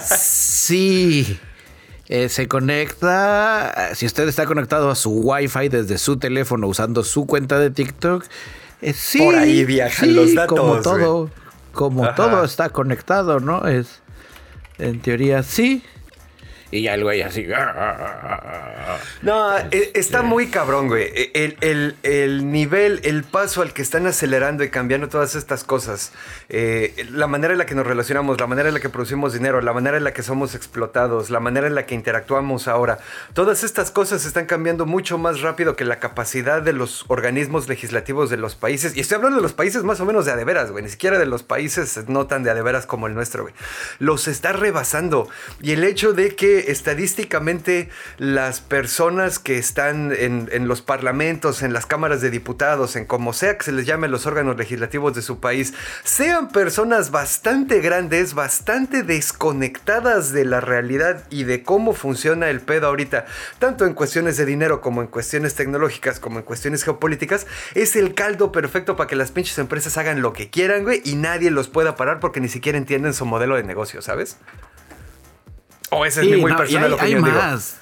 sí. eh, se conecta, si usted está conectado a su Wi-Fi desde su teléfono usando su cuenta de TikTok, eh, sí, Por ahí viajan sí, los datos, Como güey. todo, como Ajá. todo está conectado, ¿no? Es, en teoría, sí. Y ya el güey así. No, e- está muy cabrón, güey. E- El, el- el nivel, el paso al que están acelerando y cambiando todas estas cosas, eh, la manera en la que nos relacionamos, la manera en la que producimos dinero, la manera en la que somos explotados, la manera en la que interactuamos ahora, todas estas cosas están cambiando mucho más rápido que la capacidad de los organismos legislativos de los países. Y estoy hablando de los países más o menos de adeveras, güey. Ni siquiera de los países no tan de adeveras como el nuestro, güey. Los está rebasando. Y el hecho de que estadísticamente las personas que están en, en los parlamentos, en las cámaras de diputados, en como sea que se les llame los órganos legislativos de su país, sean personas bastante grandes, bastante desconectadas de la realidad y de cómo funciona el pedo ahorita, tanto en cuestiones de dinero como en cuestiones tecnológicas, como en cuestiones geopolíticas, es el caldo perfecto para que las pinches empresas hagan lo que quieran, güey, y nadie los pueda parar porque ni siquiera entienden su modelo de negocio, ¿sabes? O esa es mi Sí, muy no, personal hay, hay opinión, digo. más.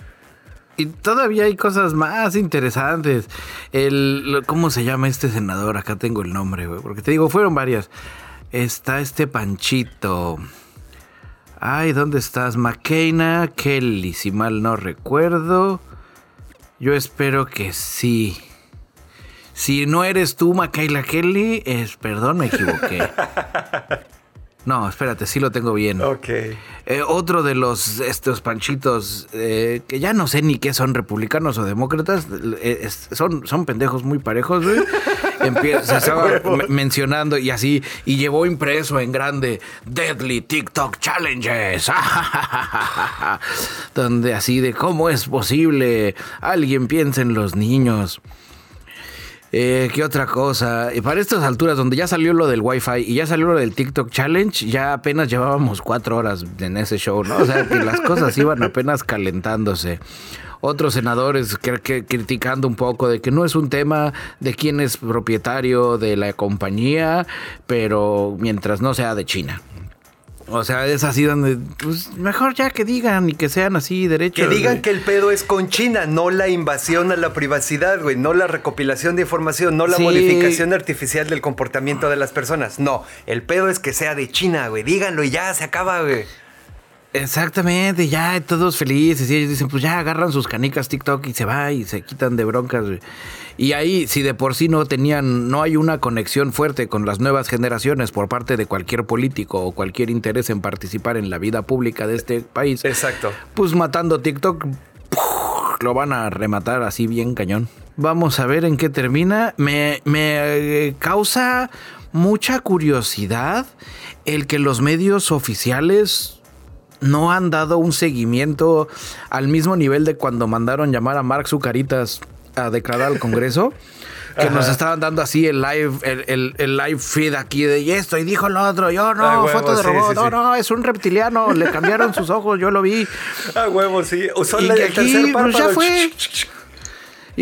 Y todavía hay cosas más interesantes. El, ¿Cómo se llama este senador? Acá tengo el nombre, güey. Porque te digo, fueron varias. Está este Panchito. Ay, ¿dónde estás? McKenna Kelly, si mal no recuerdo. Yo espero que sí. Si no eres tú, Michaela Kelly, es, perdón, me equivoqué. [LAUGHS] No, espérate, sí lo tengo bien. Ok. Eh, otro de los estos panchitos eh, que ya no sé ni qué son republicanos o demócratas, eh, es- son, son pendejos muy parejos, güey. [LAUGHS] empieza, se estaba me- mencionando y así, y llevó impreso en grande Deadly TikTok Challenges. [LAUGHS] Donde así de cómo es posible, alguien piensa en los niños. Eh, ¿Qué otra cosa? Para estas alturas, donde ya salió lo del Wi-Fi y ya salió lo del TikTok Challenge, ya apenas llevábamos cuatro horas en ese show, ¿no? O sea, que las cosas iban apenas calentándose. Otros senadores criticando un poco de que no es un tema de quién es propietario de la compañía, pero mientras no sea de China. O sea, es así donde, pues mejor ya que digan y que sean así derechos. Que digan güey. que el pedo es con China, no la invasión a la privacidad, güey, no la recopilación de información, no la Sí. modificación artificial del comportamiento de las personas. No, el pedo es que sea de China, güey. Díganlo y ya se acaba, güey. Exactamente, ya todos felices y ellos dicen, pues ya agarran sus canicas TikTok y se va y se quitan de broncas. Y ahí, si de por sí no tenían, no hay una conexión fuerte con las nuevas generaciones por parte de cualquier político o cualquier interés en participar en la vida pública de este país, Exacto. pues matando TikTok, lo van a rematar así bien cañón. Vamos a ver en qué termina. Me, me eh, causa mucha curiosidad el que los medios oficiales no han dado un seguimiento al mismo nivel de cuando mandaron llamar a Mark Zucaritas a declarar al Congreso. Que nos estaban dando así el live, el, el- el live feed aquí de esto, y dijo lo otro, yo no, Ah, huevo, foto de sí, robot, sí, no, sí. no, es un reptiliano, le cambiaron sus ojos, yo lo vi. [LAUGHS] Ah, huevo, sí. Usó Y la que aquí, tercer pues, ya párpado. fue.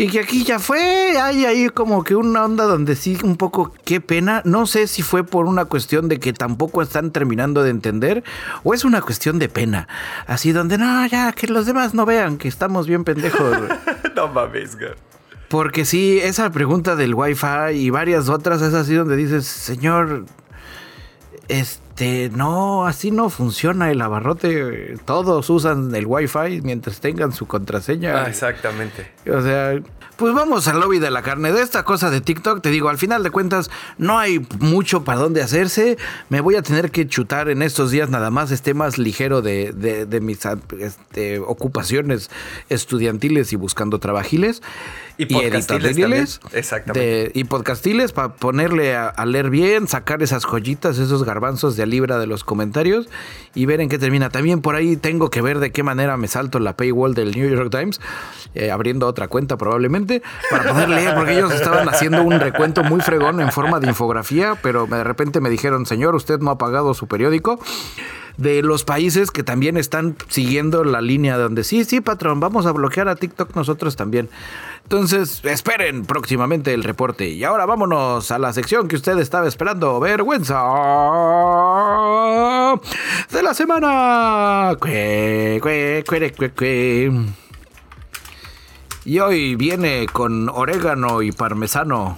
Y que aquí ya fue, hay ahí como que una onda donde sí, un poco, qué pena. No sé si fue por una cuestión de que tampoco están terminando de entender o es una cuestión de pena. Así donde, no, ya, que los demás no vean que estamos bien pendejos. [LAUGHS] No mames, güey. Porque sí, esa pregunta del Wi-Fi y varias otras es así donde dices, señor, este, no, así no funciona el abarrote. Todos usan el Wi-Fi mientras tengan su contraseña. Ah, exactamente. O sea, pues vamos al lobby de la carne. De esta cosa de TikTok, te digo, al final de cuentas, no hay mucho para dónde hacerse. Me voy a tener que chutar en estos días nada más. Esté más ligero de, de- de mis este, ocupaciones estudiantiles y buscando trabajiles. Y podcastiles editoriales. también. Exactamente. de- y podcastiles para ponerle a, a leer bien, sacar esas joyitas, esos garbanzos de libra de los comentarios y ver en qué termina. También por ahí tengo que ver de qué manera me salto la paywall del New York Times, eh, abriendo otra cuenta probablemente, para poder leer, porque ellos estaban haciendo un recuento muy fregón en forma de infografía, pero de repente me dijeron, señor, usted no ha pagado su periódico. De los países que también están siguiendo la línea donde sí, sí, patrón, vamos a bloquear a TikTok nosotros también. Entonces, esperen próximamente el reporte. Y ahora vámonos a la sección que usted estaba esperando. Vergüenza de la semana. Cue, cue, cue. Y hoy viene con orégano y parmesano.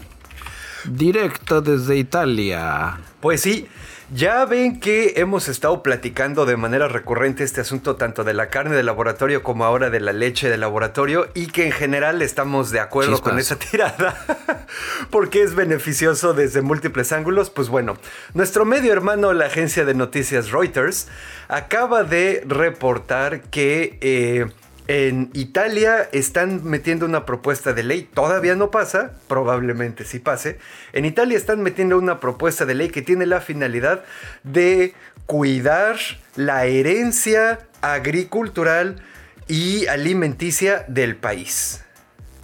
Directo desde Italia. Pues sí, ya ven que hemos estado platicando de manera recurrente este asunto tanto de la carne de laboratorio como ahora de la leche de laboratorio y que en general estamos de acuerdo Chispas. con esa tirada [LAUGHS] porque es beneficioso desde múltiples ángulos. Pues bueno, nuestro medio hermano, la agencia de noticias Reuters, acaba de reportar que... eh, en Italia están metiendo una propuesta de ley, todavía no pasa, probablemente sí pase. En Italia están metiendo una propuesta de ley que tiene la finalidad de cuidar la herencia agricultural y alimenticia del país.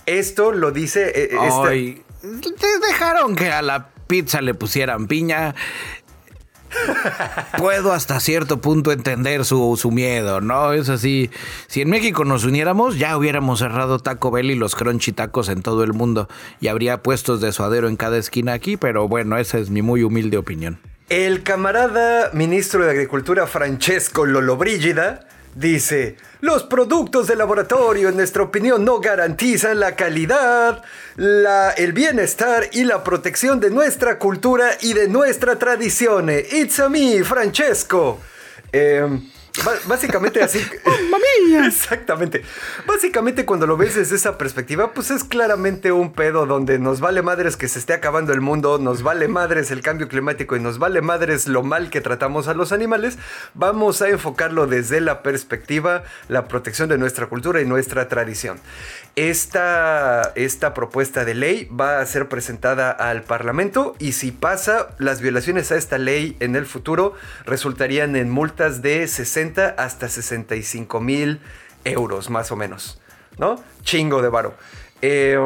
Esto lo dice... eh, esta- Ay, dejaron que a la pizza le pusieran piña. Puedo hasta cierto punto entender su, su miedo, ¿no? Es así. Si en México nos uniéramos, ya hubiéramos cerrado Taco Bell y los crunchy tacos en todo el mundo. Y habría puestos de suadero en cada esquina aquí, pero bueno, esa es mi muy humilde opinión. El camarada ministro de Agricultura Francesco Lollobrigida dice, los productos de laboratorio en nuestra opinión no garantizan la calidad, la- el bienestar y la protección de nuestra cultura y de nuestra tradición. It's a me, Francesco. Eh, básicamente así. [LAUGHS] mía! Exactamente. Básicamente cuando lo ves desde esa perspectiva, pues es claramente un pedo donde nos vale madres que se esté acabando el mundo, nos vale madres el cambio climático y nos vale madres lo mal que tratamos a los animales. Vamos a enfocarlo desde la perspectiva, la protección de nuestra cultura y nuestra tradición. Esta, esta propuesta de ley va a ser presentada al Parlamento y si pasa, las violaciones a esta ley en el futuro resultarían en multas de 60 hasta 65 mil euros, más o menos. ¿No? Chingo de varo. Eh,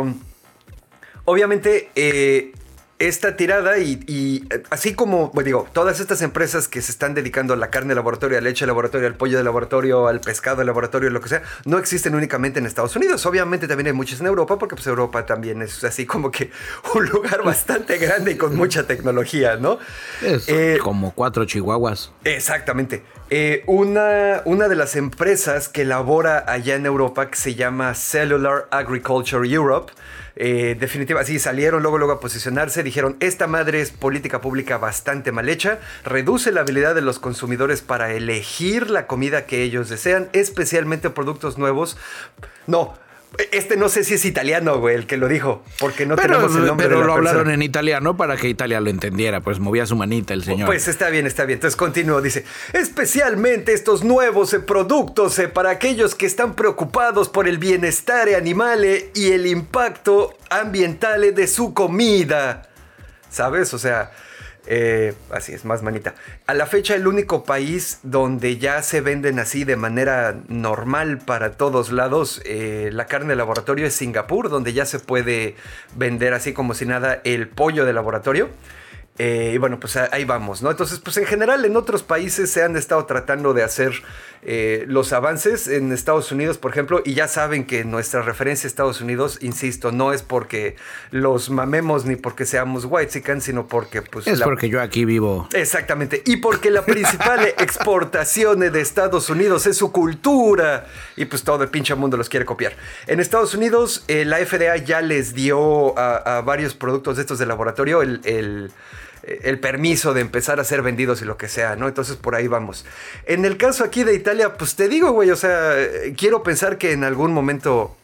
obviamente, eh, esta tirada y, eh, así como, digo, todas estas empresas que se están dedicando a la carne de laboratorio, a la leche de laboratorio, al pollo de laboratorio, al pescado de laboratorio, lo que sea, no existen únicamente en Estados Unidos. Obviamente también hay muchas en Europa, porque pues Europa también es así como que [LAUGHS] un lugar bastante grande y con mucha tecnología, ¿no? Es eh, como cuatro chihuahuas. Exactamente. Eh, una, una de las empresas que labora allá en Europa, que se llama Cellular Agriculture Europe, eh, definitiva, sí, salieron luego, luego a posicionarse, dijeron, esta madre es política pública bastante mal hecha, reduce la habilidad de los consumidores para elegir la comida que ellos desean, especialmente productos nuevos. No, este no sé si es italiano, güey, el que lo dijo, porque no tenemos el nombre. Pero lo hablaron en italiano para que Italia lo entendiera, pues movía su manita el señor. Pues está bien, está bien. Entonces continúo, dice, especialmente estos nuevos eh, productos eh, para aquellos que están preocupados por el bienestar animal eh, y el impacto ambiental de su comida. ¿Sabes? O sea, eh, así es, más manita. A la fecha, el único país donde ya se venden así de manera normal para todos lados eh, la carne de laboratorio es Singapur, donde ya se puede vender así como si nada el pollo de laboratorio. Eh, y bueno, pues ahí vamos, ¿no? Entonces, pues en general en otros países se han estado tratando de hacer eh, los avances en Estados Unidos, por ejemplo, y ya saben que nuestra referencia a Estados Unidos, insisto, no es porque los mamemos ni porque seamos white sino porque pues... Es porque yo aquí vivo. Exactamente, y porque la principal [LAUGHS] exportación de Estados Unidos es su cultura, y pues todo el pinche mundo los quiere copiar. En Estados Unidos, eh, la FDA ya les dio a, varios productos de estos de laboratorio el el permiso de empezar a ser vendidos y lo que sea, ¿no? Entonces por ahí vamos. En el caso aquí de Italia, pues te digo, güey, o sea, quiero pensar que en algún momento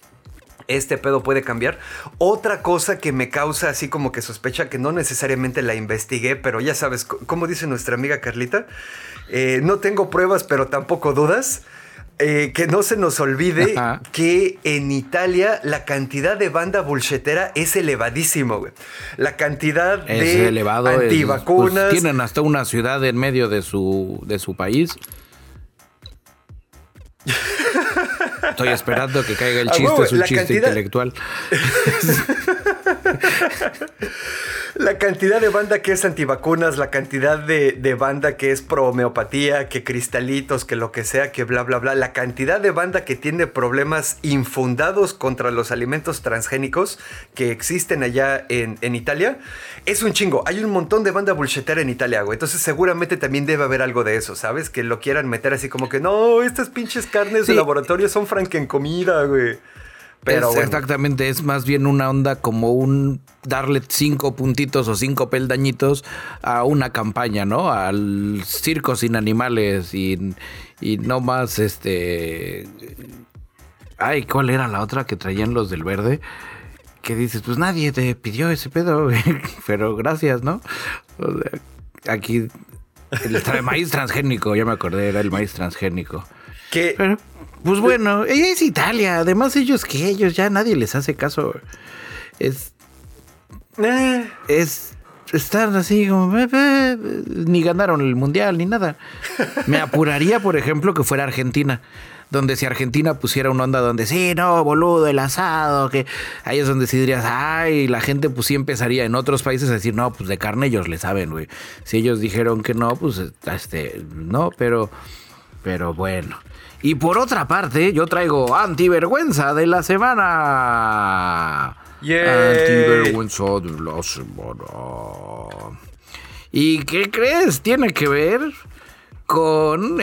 este pedo puede cambiar. Otra cosa que me causa así como que sospecha, que no necesariamente la investigué, pero ya sabes, como dice nuestra amiga Carlita, eh, no tengo pruebas, pero tampoco dudas. Eh, que no se nos olvide que en Italia la cantidad de banda bullshetera es elevadísimo, güey. La cantidad de elevado, antivacunas. Pues, tienen hasta una ciudad en medio de su, de su país. Estoy esperando que caiga el [LAUGHS] chiste, es un chiste intelectual. [LAUGHS] [LAUGHS] La cantidad de banda que es antivacunas, la cantidad de, banda que es pro homeopatía, que cristalitos, que lo que sea, que bla, bla, bla. La cantidad de banda que tiene problemas infundados contra los alimentos transgénicos que existen allá en, Italia es un chingo. Hay un montón de banda bullshetera en Italia, güey. Entonces seguramente también debe haber algo de eso, ¿sabes? Que lo quieran meter así como que no, estas pinches carnes de laboratorio son comida, güey. Pero Exactamente, es más bien una onda como un darle cinco puntitos o cinco peldañitos a una campaña, ¿no? Al circo sin animales y, y no más este... Ay, ¿cuál era la otra que traían los del verde? Que dices, pues nadie te pidió ese pedo, [LAUGHS] pero gracias, ¿no? aquí el maíz transgénico, ya me acordé, era el maíz transgénico. Que pues bueno, ella es Italia. Además, ellos que ellos ya nadie les hace caso. Es. Eh. Es. Están así como. ni ganaron el mundial ni nada. [LAUGHS] Me apuraría, por ejemplo, que fuera Argentina. Donde si Argentina pusiera una onda donde sí, no, boludo, el asado, que ahí es donde sí dirías, ay, la gente pues sí empezaría en otros países a decir, no, pues de carne ellos le saben, güey. Si ellos dijeron que no, pues este, no, pero, pero bueno. Y por otra parte, yo traigo antivergüenza de la semana. Antivergüenza de la semana. ¿Y qué crees? Tiene que ver con,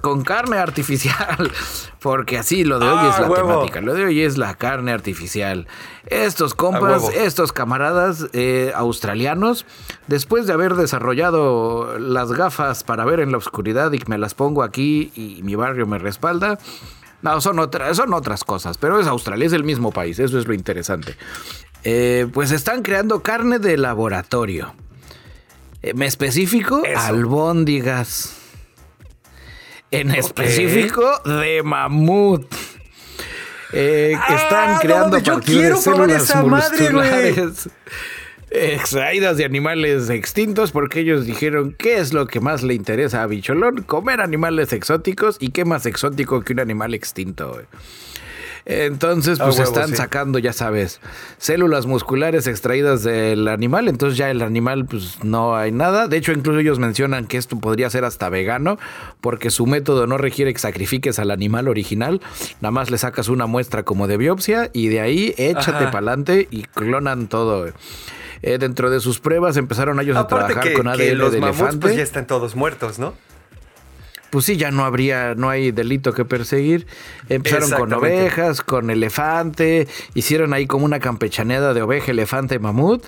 con carne artificial. [LAUGHS] Porque así lo de hoy es Ah, la huevo. temática. Lo de hoy es la carne artificial. Estos compas, huevo. estos camaradas eh, australianos, después de haber desarrollado las gafas para ver en la oscuridad y que me las pongo aquí y mi barrio me respalda. No, son, otras son otras cosas, pero es Australia, es el mismo país, eso es lo interesante. Eh, pues están creando carne de laboratorio. Eh, me específico, Eso. albóndigas. En específico, de mamut. Eh, que Ah, están creando a partir de células esa madre, extraídas de animales extintos porque ellos dijeron qué es lo que más le interesa a Bicholón, comer animales exóticos y qué más exótico que un animal extinto. Entonces, pues huevo, están sí. sacando, ya sabes, células musculares extraídas del animal. Entonces ya el animal, pues no hay nada. De hecho, incluso ellos mencionan que esto podría ser hasta vegano, porque su método no requiere que sacrifiques al animal original. Nada más le sacas una muestra como de biopsia y de ahí échate para adelante y clonan todo. Eh, dentro de sus pruebas empezaron ellos a trabajar que, con que ADN los de mamuts elefante pues ya están todos muertos, ¿no? Pues sí, ya no habría, no hay delito que perseguir. Empezaron con ovejas, con elefante, hicieron ahí como una campechaneada de oveja, elefante, mamut,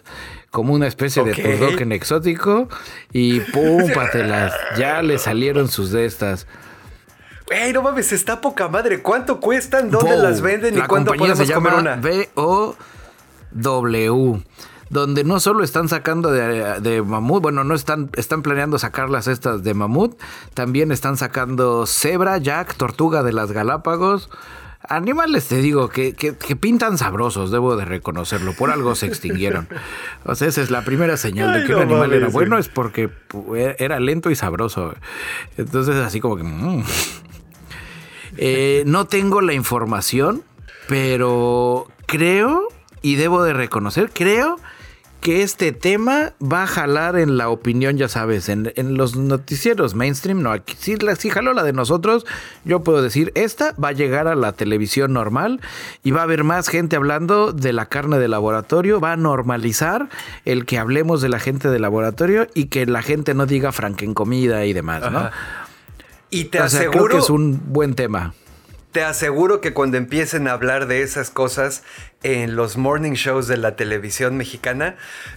como una especie de turdoken exótico, y pum, patelas, ya le salieron sus de estas. Ey, no mames, está poca madre. ¿Cuánto cuestan? ¿Dónde Bow. las venden? ¿Y La compañía podemos se comer llama una? B-O-W. Donde no solo están sacando de, de mamut, bueno, no están, están planeando sacarlas estas de mamut, también están sacando cebra, jack, tortuga de las Galápagos. Animales, te digo, que, que- que pintan sabrosos, debo de reconocerlo. Por algo se extinguieron. [LAUGHS] O sea, esa es la primera señal de que un animal mames, era bueno, es porque pu- era lento y sabroso. Entonces, así como que... mm. [LAUGHS] Eh, no tengo la información, pero creo, y debo de reconocer, creo que este tema va a jalar en la opinión, ya sabes, en, en los noticieros mainstream, no, aquí sí, la, sí jaló la de nosotros, yo puedo decir, esta va a llegar a la televisión normal y va a haber más gente hablando de la carne de laboratorio, va a normalizar el que hablemos de la gente de laboratorio y que la gente no diga frankencomida y demás, ¿no? Ajá. Y te o sea, creo aseguro, que es un buen tema. Te aseguro que cuando empiecen a hablar de esas cosas en los morning shows de la televisión mexicana,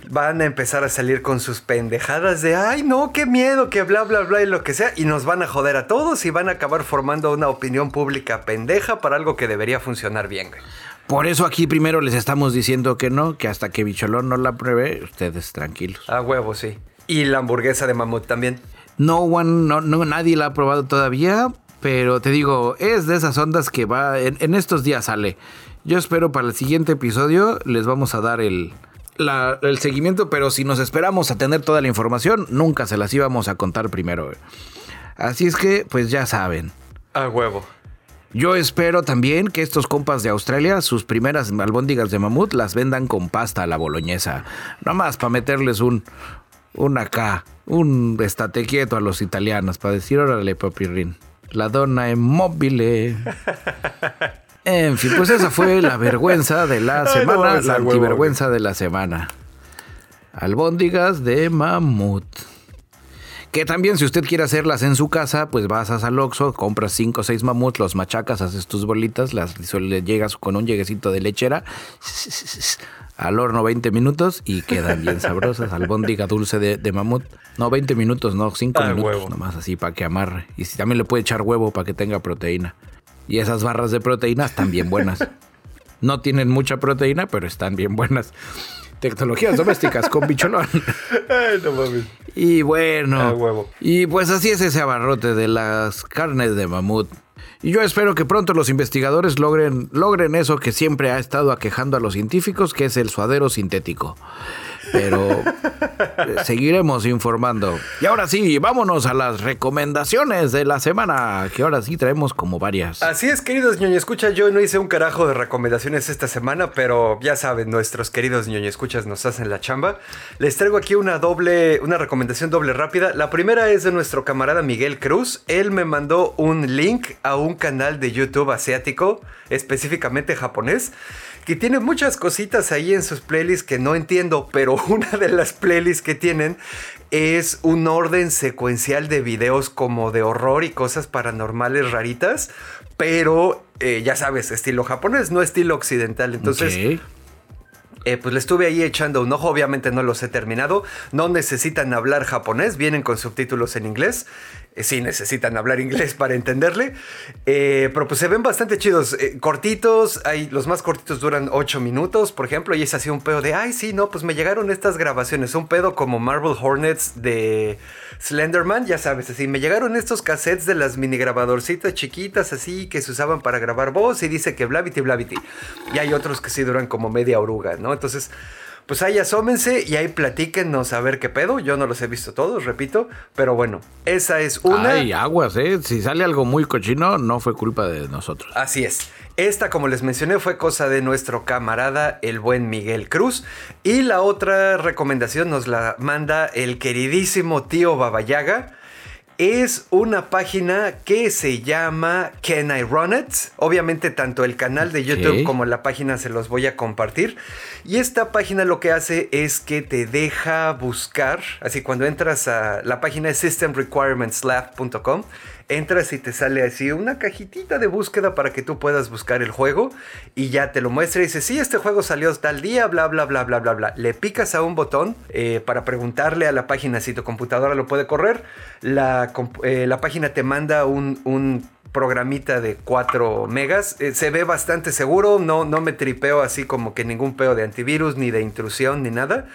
van a empezar a salir con sus pendejadas de, ay, no, qué miedo, que bla, bla, bla y lo que sea, y nos van a joder a todos y van a acabar formando una opinión pública pendeja para algo que debería funcionar bien, güey. Por eso aquí primero les estamos diciendo que no, que hasta que Bicholón no la pruebe, ustedes tranquilos. A huevo, sí. Y la hamburguesa de mamut también. No one, no, no, nadie la ha probado todavía, pero te digo, es de esas ondas que va, en, en estos días sale. Yo espero para el siguiente episodio les vamos a dar el, la- el seguimiento, pero si nos esperamos a tener toda la información, nunca se las íbamos a contar primero. Así es que, pues ya saben. A huevo. Yo espero también que estos compas de Australia, sus primeras albóndigas de mamut, las vendan con pasta a la boloñesa. Nomás para meterles un, un acá, un estate quieto a los italianos, para decir, órale, papirrín, la donna es móvil. En fin, pues esa fue la vergüenza de la [LAUGHS] Ay, no semana, la antivergüenza de la semana. Albóndigas de mamut. Que también si usted quiere hacerlas en su casa, pues vas a Saloxo, compras 5 o 6 mamuts, los machacas, haces tus bolitas, las le llegas con un lleguecito de lechera [LAUGHS] al horno 20 minutos y quedan bien sabrosas. Albóndiga dulce de, de mamut. No, 20 minutos, no, 5 Ah, minutos huevo. nomás así para que amarre. Y si también le puede echar huevo para que tenga proteína. Y esas barras de proteína están bien buenas. [LAUGHS] No tienen mucha proteína, pero están bien buenas. Tecnologías domésticas con bicholón. [LAUGHS] Ay, no mames. Y bueno. A huevo. Y pues así es ese abarrote de las carnes de mamut. Y yo espero que pronto los investigadores logren, logren eso que siempre ha estado aquejando a los científicos, que es el suadero sintético. Pero eh, seguiremos informando. Y ahora sí, vámonos a las recomendaciones de la semana, que ahora sí traemos como varias. Así es, queridos ñoño escucha, yo no hice un carajo de recomendaciones esta semana, pero ya saben, nuestros queridos ñoño escuchas nos hacen la chamba. Les traigo aquí una doble, una recomendación doble rápida. La primera es de nuestro camarada Miguel Cruz. Él me mandó un link a un canal de YouTube asiático, específicamente japonés, que tiene muchas cositas ahí en sus playlists que no entiendo, pero [LAUGHS] una de las playlists que tienen es un orden secuencial de videos como de horror y cosas paranormales raritas, pero eh, ya sabes, estilo japonés, no estilo occidental. Entonces, eh, pues le estuve ahí echando un ojo, obviamente no los he terminado, no necesitan hablar japonés, vienen con subtítulos en inglés, sí necesitan hablar inglés para entenderle, eh, pero pues se ven bastante chidos, cortitos, hay, los más cortitos duran 8 minutos, por ejemplo, y es así un pedo de, ay sí, no, pues me llegaron estas grabaciones, un pedo como Marvel Hornets de Slenderman, ya sabes, así, me llegaron estos cassettes de las mini grabadorcitas chiquitas así que se usaban para grabar voz y dice que blavity blavity. Y hay otros que sí duran como media oruga, ¿no? Entonces, pues ahí asómense y ahí platíquenos a ver qué pedo. Yo no los he visto todos, repito. Pero bueno, esa es una. Ay, aguas, ¿eh? Si sale algo muy cochino, no fue culpa de nosotros. Así es. Esta, como les mencioné, fue cosa de nuestro camarada, el buen Miguel Cruz. Y la otra recomendación nos la manda el queridísimo tío Babayaga es una página que se llama Can I Run It? Obviamente tanto el canal de YouTube como la página se los voy a compartir. Y esta página lo que hace es que te deja buscar, así cuando entras a la página es systemrequirementslab.com, entras y te sale así una cajitita de búsqueda para que tú puedas buscar el juego y ya te lo muestra y dice, sí, este juego salió tal día, bla, bla, bla, bla, bla, bla. Le picas a un botón eh, para preguntarle a la página si tu computadora lo puede correr. La, eh, la página te manda un, un programita de 4 megas. Eh, se ve bastante seguro, no, no me tripeo así como que ningún peo de antivirus, ni de intrusión, ni nada.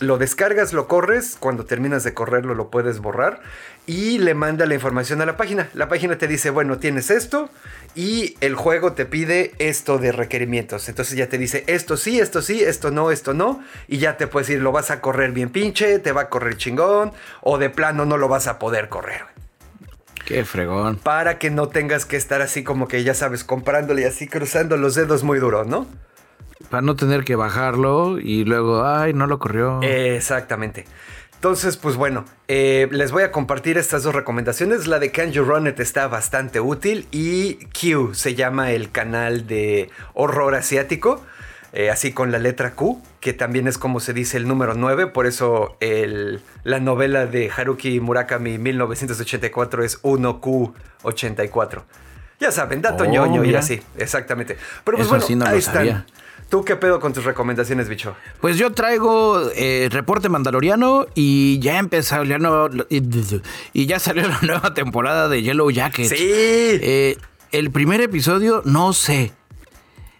Lo descargas, lo corres, cuando terminas de correrlo lo puedes borrar y le manda la información a la página. La página te dice, bueno, tienes esto y el juego te pide esto de requerimientos. Entonces ya te dice, esto sí, esto sí, esto no, esto no. Y ya te puedes decir, lo vas a correr bien pinche, te va a correr chingón o de plano no lo vas a poder correr. Qué fregón. Para que no tengas que estar así como que ya sabes, comprándole y así cruzando los dedos muy duros, ¿no? Para no tener que bajarlo y luego, ay, no lo corrió. Exactamente. Entonces, pues bueno, eh, les voy a compartir estas dos recomendaciones. La de Can You Run It está bastante útil y Q se llama el canal de horror asiático, eh, así con la letra Q, que también es como se dice el número 9, por eso la novela de Haruki Murakami 1984 es 1Q84. Ya saben, dato oh, ñoño y así, exactamente. Pero pues bueno, ahí están. ¿Tú qué pedo con tus recomendaciones, bicho? Pues yo traigo eh, Reporte Mandaloriano y ya empezó, ya no, y, ya salió [LAUGHS] la nueva temporada de Yellow Jacket. Sí. Eh, el primer episodio, no sé.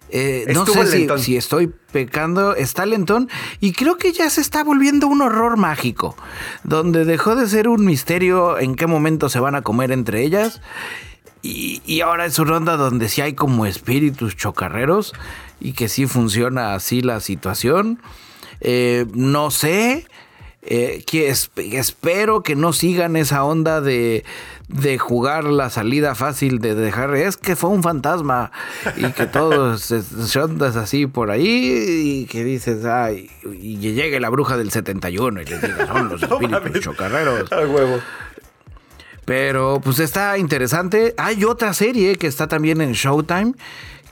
Eh, no sé si, estoy pecando, está lentón y creo que ya se está volviendo un horror mágico, donde dejó de ser un misterio en qué momento se van a comer entre ellas y, y ahora es una onda donde sí hay como espíritus chocarreros y que sí funciona así la situación. Eh, no sé, eh, que espero que no sigan esa onda de, de, jugar la salida fácil, de dejar, es que fue un fantasma y que todos [LAUGHS] ondas así por ahí y que dices, ay, y llegue la bruja del 71 y les diga, son los [LAUGHS] espíritus chocarreros. huevo. Pero pues está interesante. Hay otra serie que está también en Showtime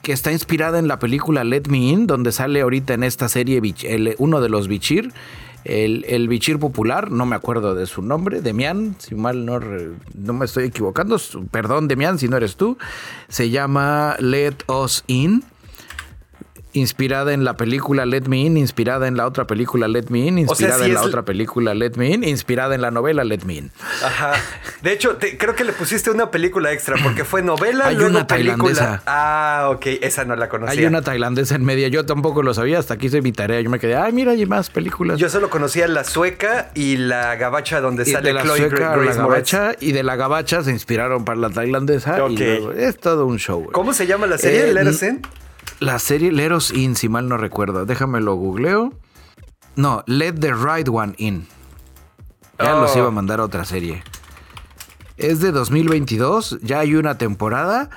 que está inspirada en la película Let Me In, donde sale ahorita en esta serie uno de los Bichir, el, el, Bichir popular, no me acuerdo de su nombre, Demian, si mal no, no me estoy equivocando, perdón Demian si no eres tú, se llama Let Us In inspirada en la película Let Me In, inspirada en la otra película Let Me In, inspirada en la otra película Let Me In, inspirada en la novela Let Me In. Ajá. De hecho, creo que le pusiste una película extra porque fue novela, Hay una tailandesa. Ah, ok, esa no la conocía. Hay una tailandesa en media, yo tampoco lo sabía, hasta aquí hice mi tarea, yo me quedé, ay, mira, hay más películas. Yo solo conocía la sueca y la gabacha donde sale de la Chloe sueca, la gabacha y de la gabacha se inspiraron para la tailandesa y es todo un show. ¿Cómo se llama la serie? Eh, la serie Leros In, si mal no recuerdo. Déjame lo googleo. No, Let the Right One In. Ya los iba a oh. mandar a otra serie. Es de 2022, ya hay una temporada.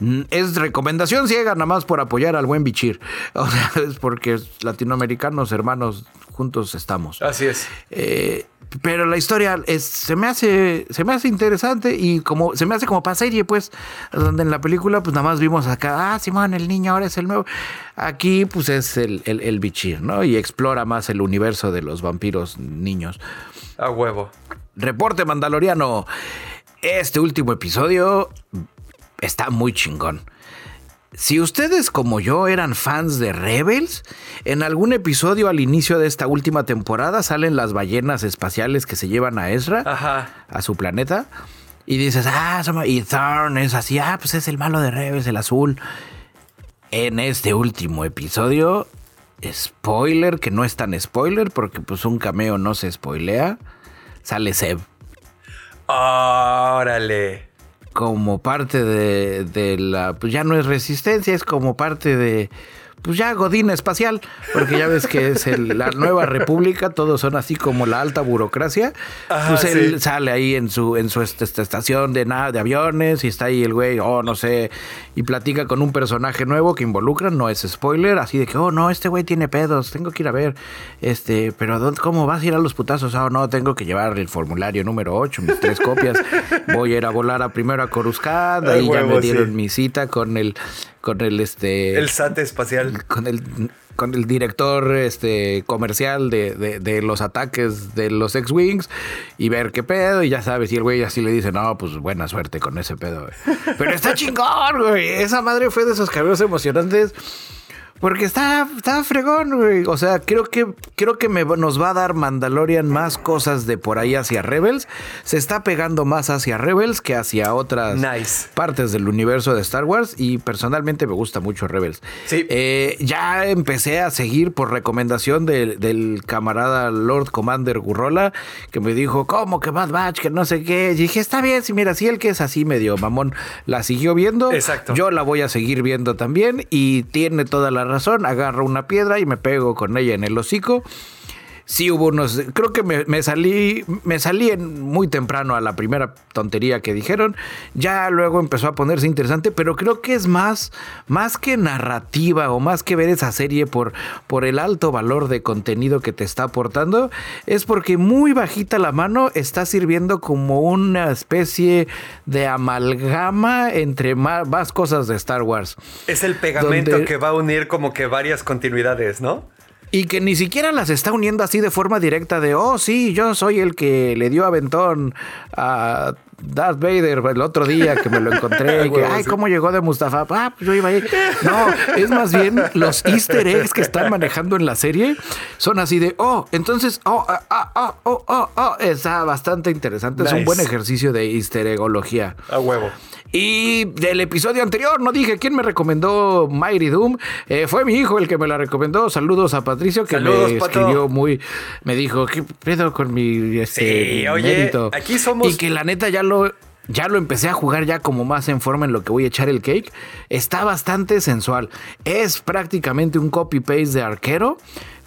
Mm, Es recomendación ciega nada más por apoyar al buen bichir. [LAUGHS] O sea, es porque latinoamericanos, hermanos, juntos estamos. Así es. Eh, pero la historia es, se me hace se me hace interesante y como se me hace como para serie pues donde en la película pues nada más vimos acá ah Simón el niño ahora es el nuevo aquí pues es el, el, el bichir no y explora más el universo de los vampiros niños. A huevo. reporte mandaloriano. Este último episodio está muy chingón si ustedes como yo eran fans de Rebels, en algún episodio al inicio de esta última temporada salen las ballenas espaciales que se llevan a Ezra Ajá. a su planeta. Y dices, ah, y Thorn es así, ah, pues es el malo de Rebels, el azul. En este último episodio, spoiler, que no es tan spoiler, porque pues un cameo no se spoilea, sale Seb Órale. Como parte de, de la, pues ya no es resistencia, es como parte de, pues ya Godín espacial, porque ya ves que es el- la nueva república, todos son así como la alta burocracia. Ajá, pues él sí. sale ahí en su, en su est- esta estación de nada de aviones y está ahí el güey, oh, no sé, y platica con un personaje nuevo que involucran, no es spoiler, así de que, oh, no, este güey tiene pedos, tengo que ir a ver, este, pero ¿dónde- ¿cómo vas a ir a los putazos? Oh, no, tengo que llevar el formulario número 8, mis tres copias, voy a ir a volar a primero a Coruscant, [LAUGHS] Ay, ahí ya me dieron sí. mi cita con el, con el, este... El SAT espacial. con el con el director este comercial de, de- de los ataques de los X-Wings y ver qué pedo y ya sabes, y el güey así le dice, no, pues buena suerte con ese pedo. güey". Pero está [LAUGHS] chingón, güey. Esa madre fue de esos cameos emocionantes. Porque está, está fregón, güey. O sea, creo que, creo que me- nos va a dar Mandalorian más cosas de por ahí hacia Rebels. Se está pegando más hacia Rebels que hacia otras Nice. partes del universo de Star Wars. Y personalmente me gusta mucho Rebels. Sí. Eh, ya empecé a seguir por recomendación de- del camarada Lord Commander Gurrola, que me dijo, ¿cómo que Bad Batch? Que no sé qué. Y dije, está bien, si mira, si él que es así medio mamón, la siguió viendo. Exacto. Yo la voy a seguir viendo también y tiene toda la razón. Agarro una piedra y me pego con ella en el hocico. Sí hubo unos, creo que me, me salí, me salí en- muy temprano a la primera tontería que dijeron. Ya luego empezó a ponerse interesante, pero creo que es más, más que narrativa o más que ver esa serie por, por el alto valor de contenido que te está aportando, es porque muy bajita la mano está sirviendo como una especie de amalgama entre más, más cosas de Star Wars. Es el pegamento Donde- que va a unir como que varias continuidades, ¿no? Y que ni siquiera las está uniendo así de forma directa de, oh, sí, yo soy el que le dio aventón a Darth Vader el otro día que me lo encontré. y [LAUGHS] que, ay. ¿cómo llegó de Mustafa? Ah, pues yo iba ahí. No, es más bien los easter eggs que están manejando en la serie son así de, oh, entonces, oh, ah, ah, ah, oh, oh, oh. Está bastante interesante. Es un buen ejercicio de easter eggología. A huevo. Y del episodio anterior, no dije quién me recomendó Mighty Doom. Eh, fue mi hijo el que me la recomendó. Saludos a Patricio que Saludos, me Pato. escribió muy. Me dijo, ¿qué pedo con mi este, Sí, oye, mérito?" aquí somos- Y que la neta ya lo. Ya lo empecé a jugar ya como más en forma en lo que voy a echar el cake. Está bastante sensual. Es prácticamente un copy-paste de arquero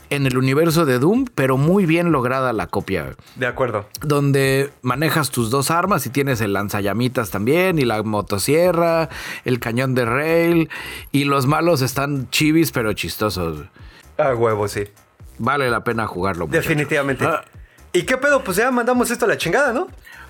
en el universo de Doom, pero muy bien lograda la copia De acuerdo. donde manejas tus dos armas y tienes el lanzallamitas también y la motosierra, el cañón de rail y los malos están chivis pero chistosos. A huevo, sí. Vale la pena jugarlo. Definitivamente. Ah, ¿Y qué pedo? Pues ya mandamos esto a la chingada, ¿no?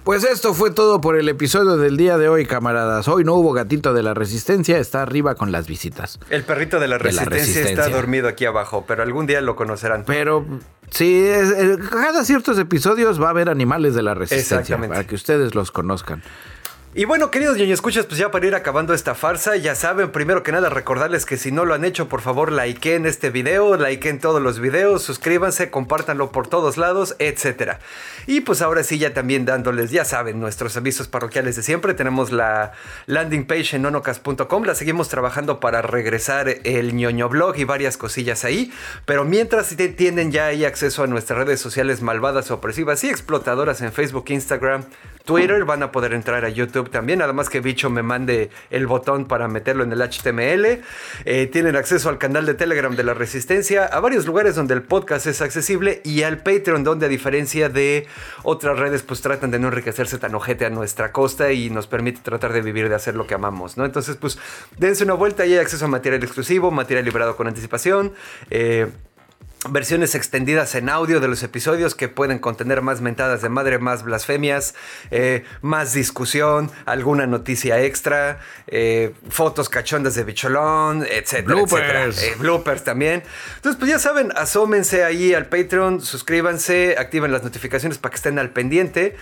Pues esto fue todo por el episodio del día de hoy, camaradas. Hoy no hubo gatito de la resistencia, está arriba con las visitas. El perrito de la De la resistencia, está dormido aquí abajo, pero algún día lo conocerán. Pero sí, es- cada ciertos episodios va a haber animales de la resistencia Exactamente. para que ustedes los conozcan. Y bueno, queridos ñoño escuchas, pues ya para ir acabando esta farsa, ya saben, primero que nada recordarles que si no lo han hecho, por favor, likeen este video, likeen todos los videos, suscríbanse, compártanlo por todos lados, etcétera. Y pues ahora sí, ya también dándoles, ya saben, nuestros avisos parroquiales de siempre, tenemos la landing page en nonocas.com, la seguimos trabajando para regresar el ñoño blog y varias cosillas ahí, pero mientras tienen ya ahí acceso a nuestras redes sociales malvadas, opresivas y explotadoras en Facebook, Instagram, Twitter, van a poder entrar a YouTube también, nada más que Bicho me mande el botón para meterlo en el HTML. Eh, tienen acceso al canal de Telegram de la Resistencia, a varios lugares donde el podcast es accesible y al Patreon donde a diferencia de otras redes pues tratan de no enriquecerse tan ojete a nuestra costa y nos permite tratar de vivir de hacer lo que amamos, ¿no? Entonces pues dense una vuelta y hay acceso a material exclusivo, material liberado con anticipación. Eh, versiones extendidas en audio de los episodios que pueden contener más mentadas de madre, más blasfemias, eh, más discusión, alguna noticia extra, eh, fotos cachondas de bicholón, etcétera, Bloopers. etcétera. Eh, bloopers también. Entonces, pues ya saben, asómense ahí al Patreon, suscríbanse, activen las notificaciones para que estén al pendiente.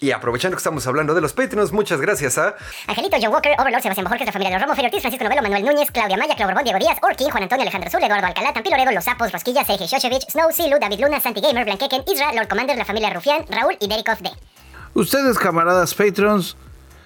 Y aprovechando que estamos hablando de los Patreons, muchas gracias a Angelito, John Walker, Overlord, Sebastián Bojorquez, la familia de los Romo, Ortiz, Francisco Novelo, Manuel Núñez, Claudia Maya, Clau Borbón, Diego Díaz, Orkin, Juan Antonio, Alejandro Azul, Eduardo Alcalá, Tampilo Loredo, Los Sapos, Rosquilla, Sergio Shoshevich, Snow, Silu, David Luna, Santi Gamer, Blanqueken, Isra, Lord Commander, la familia Rufián, Raúl y Derikov D. Ustedes, camaradas Patrons,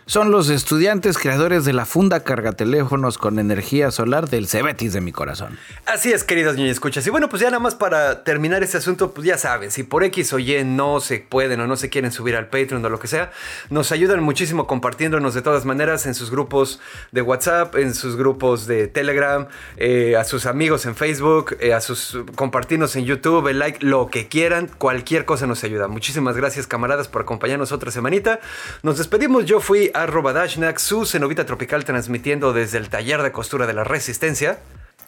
son los estudiantes creadores de la funda cargateléfonos con energía solar del Cebetis de mi corazón. Así es, queridos niños escuchas. Y bueno, pues ya nada más para terminar este asunto, pues ya saben, si por X o Y no se pueden o no se quieren subir al Patreon o lo que sea, nos ayudan muchísimo compartiéndonos de todas maneras en sus grupos de WhatsApp, en sus grupos de Telegram, eh, a sus amigos en Facebook, eh, a sus compartirnos en YouTube, el like, lo que quieran, cualquier cosa nos ayuda. Muchísimas gracias, camaradas, por acompañarnos otra semanita. Nos despedimos. Yo fui arroba Dashnak, su cenovita tropical transmitiendo desde el taller de costura de la Resistencia.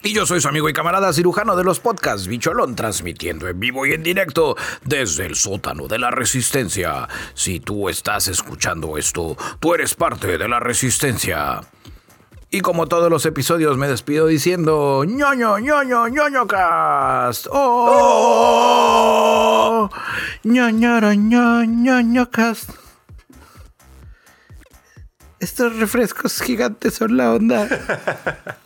Y yo soy su amigo y camarada cirujano de los podcasts Bicholón, transmitiendo en vivo y en directo desde el sótano de la resistencia. Si tú estás escuchando esto, tú eres parte de la resistencia. Y como todos los episodios me despido diciendo ñoño, ñoño, ñoño cast. Oh, ñoñoro, ñoño cast. Estos refrescos gigantes son la onda. [LAUGHS]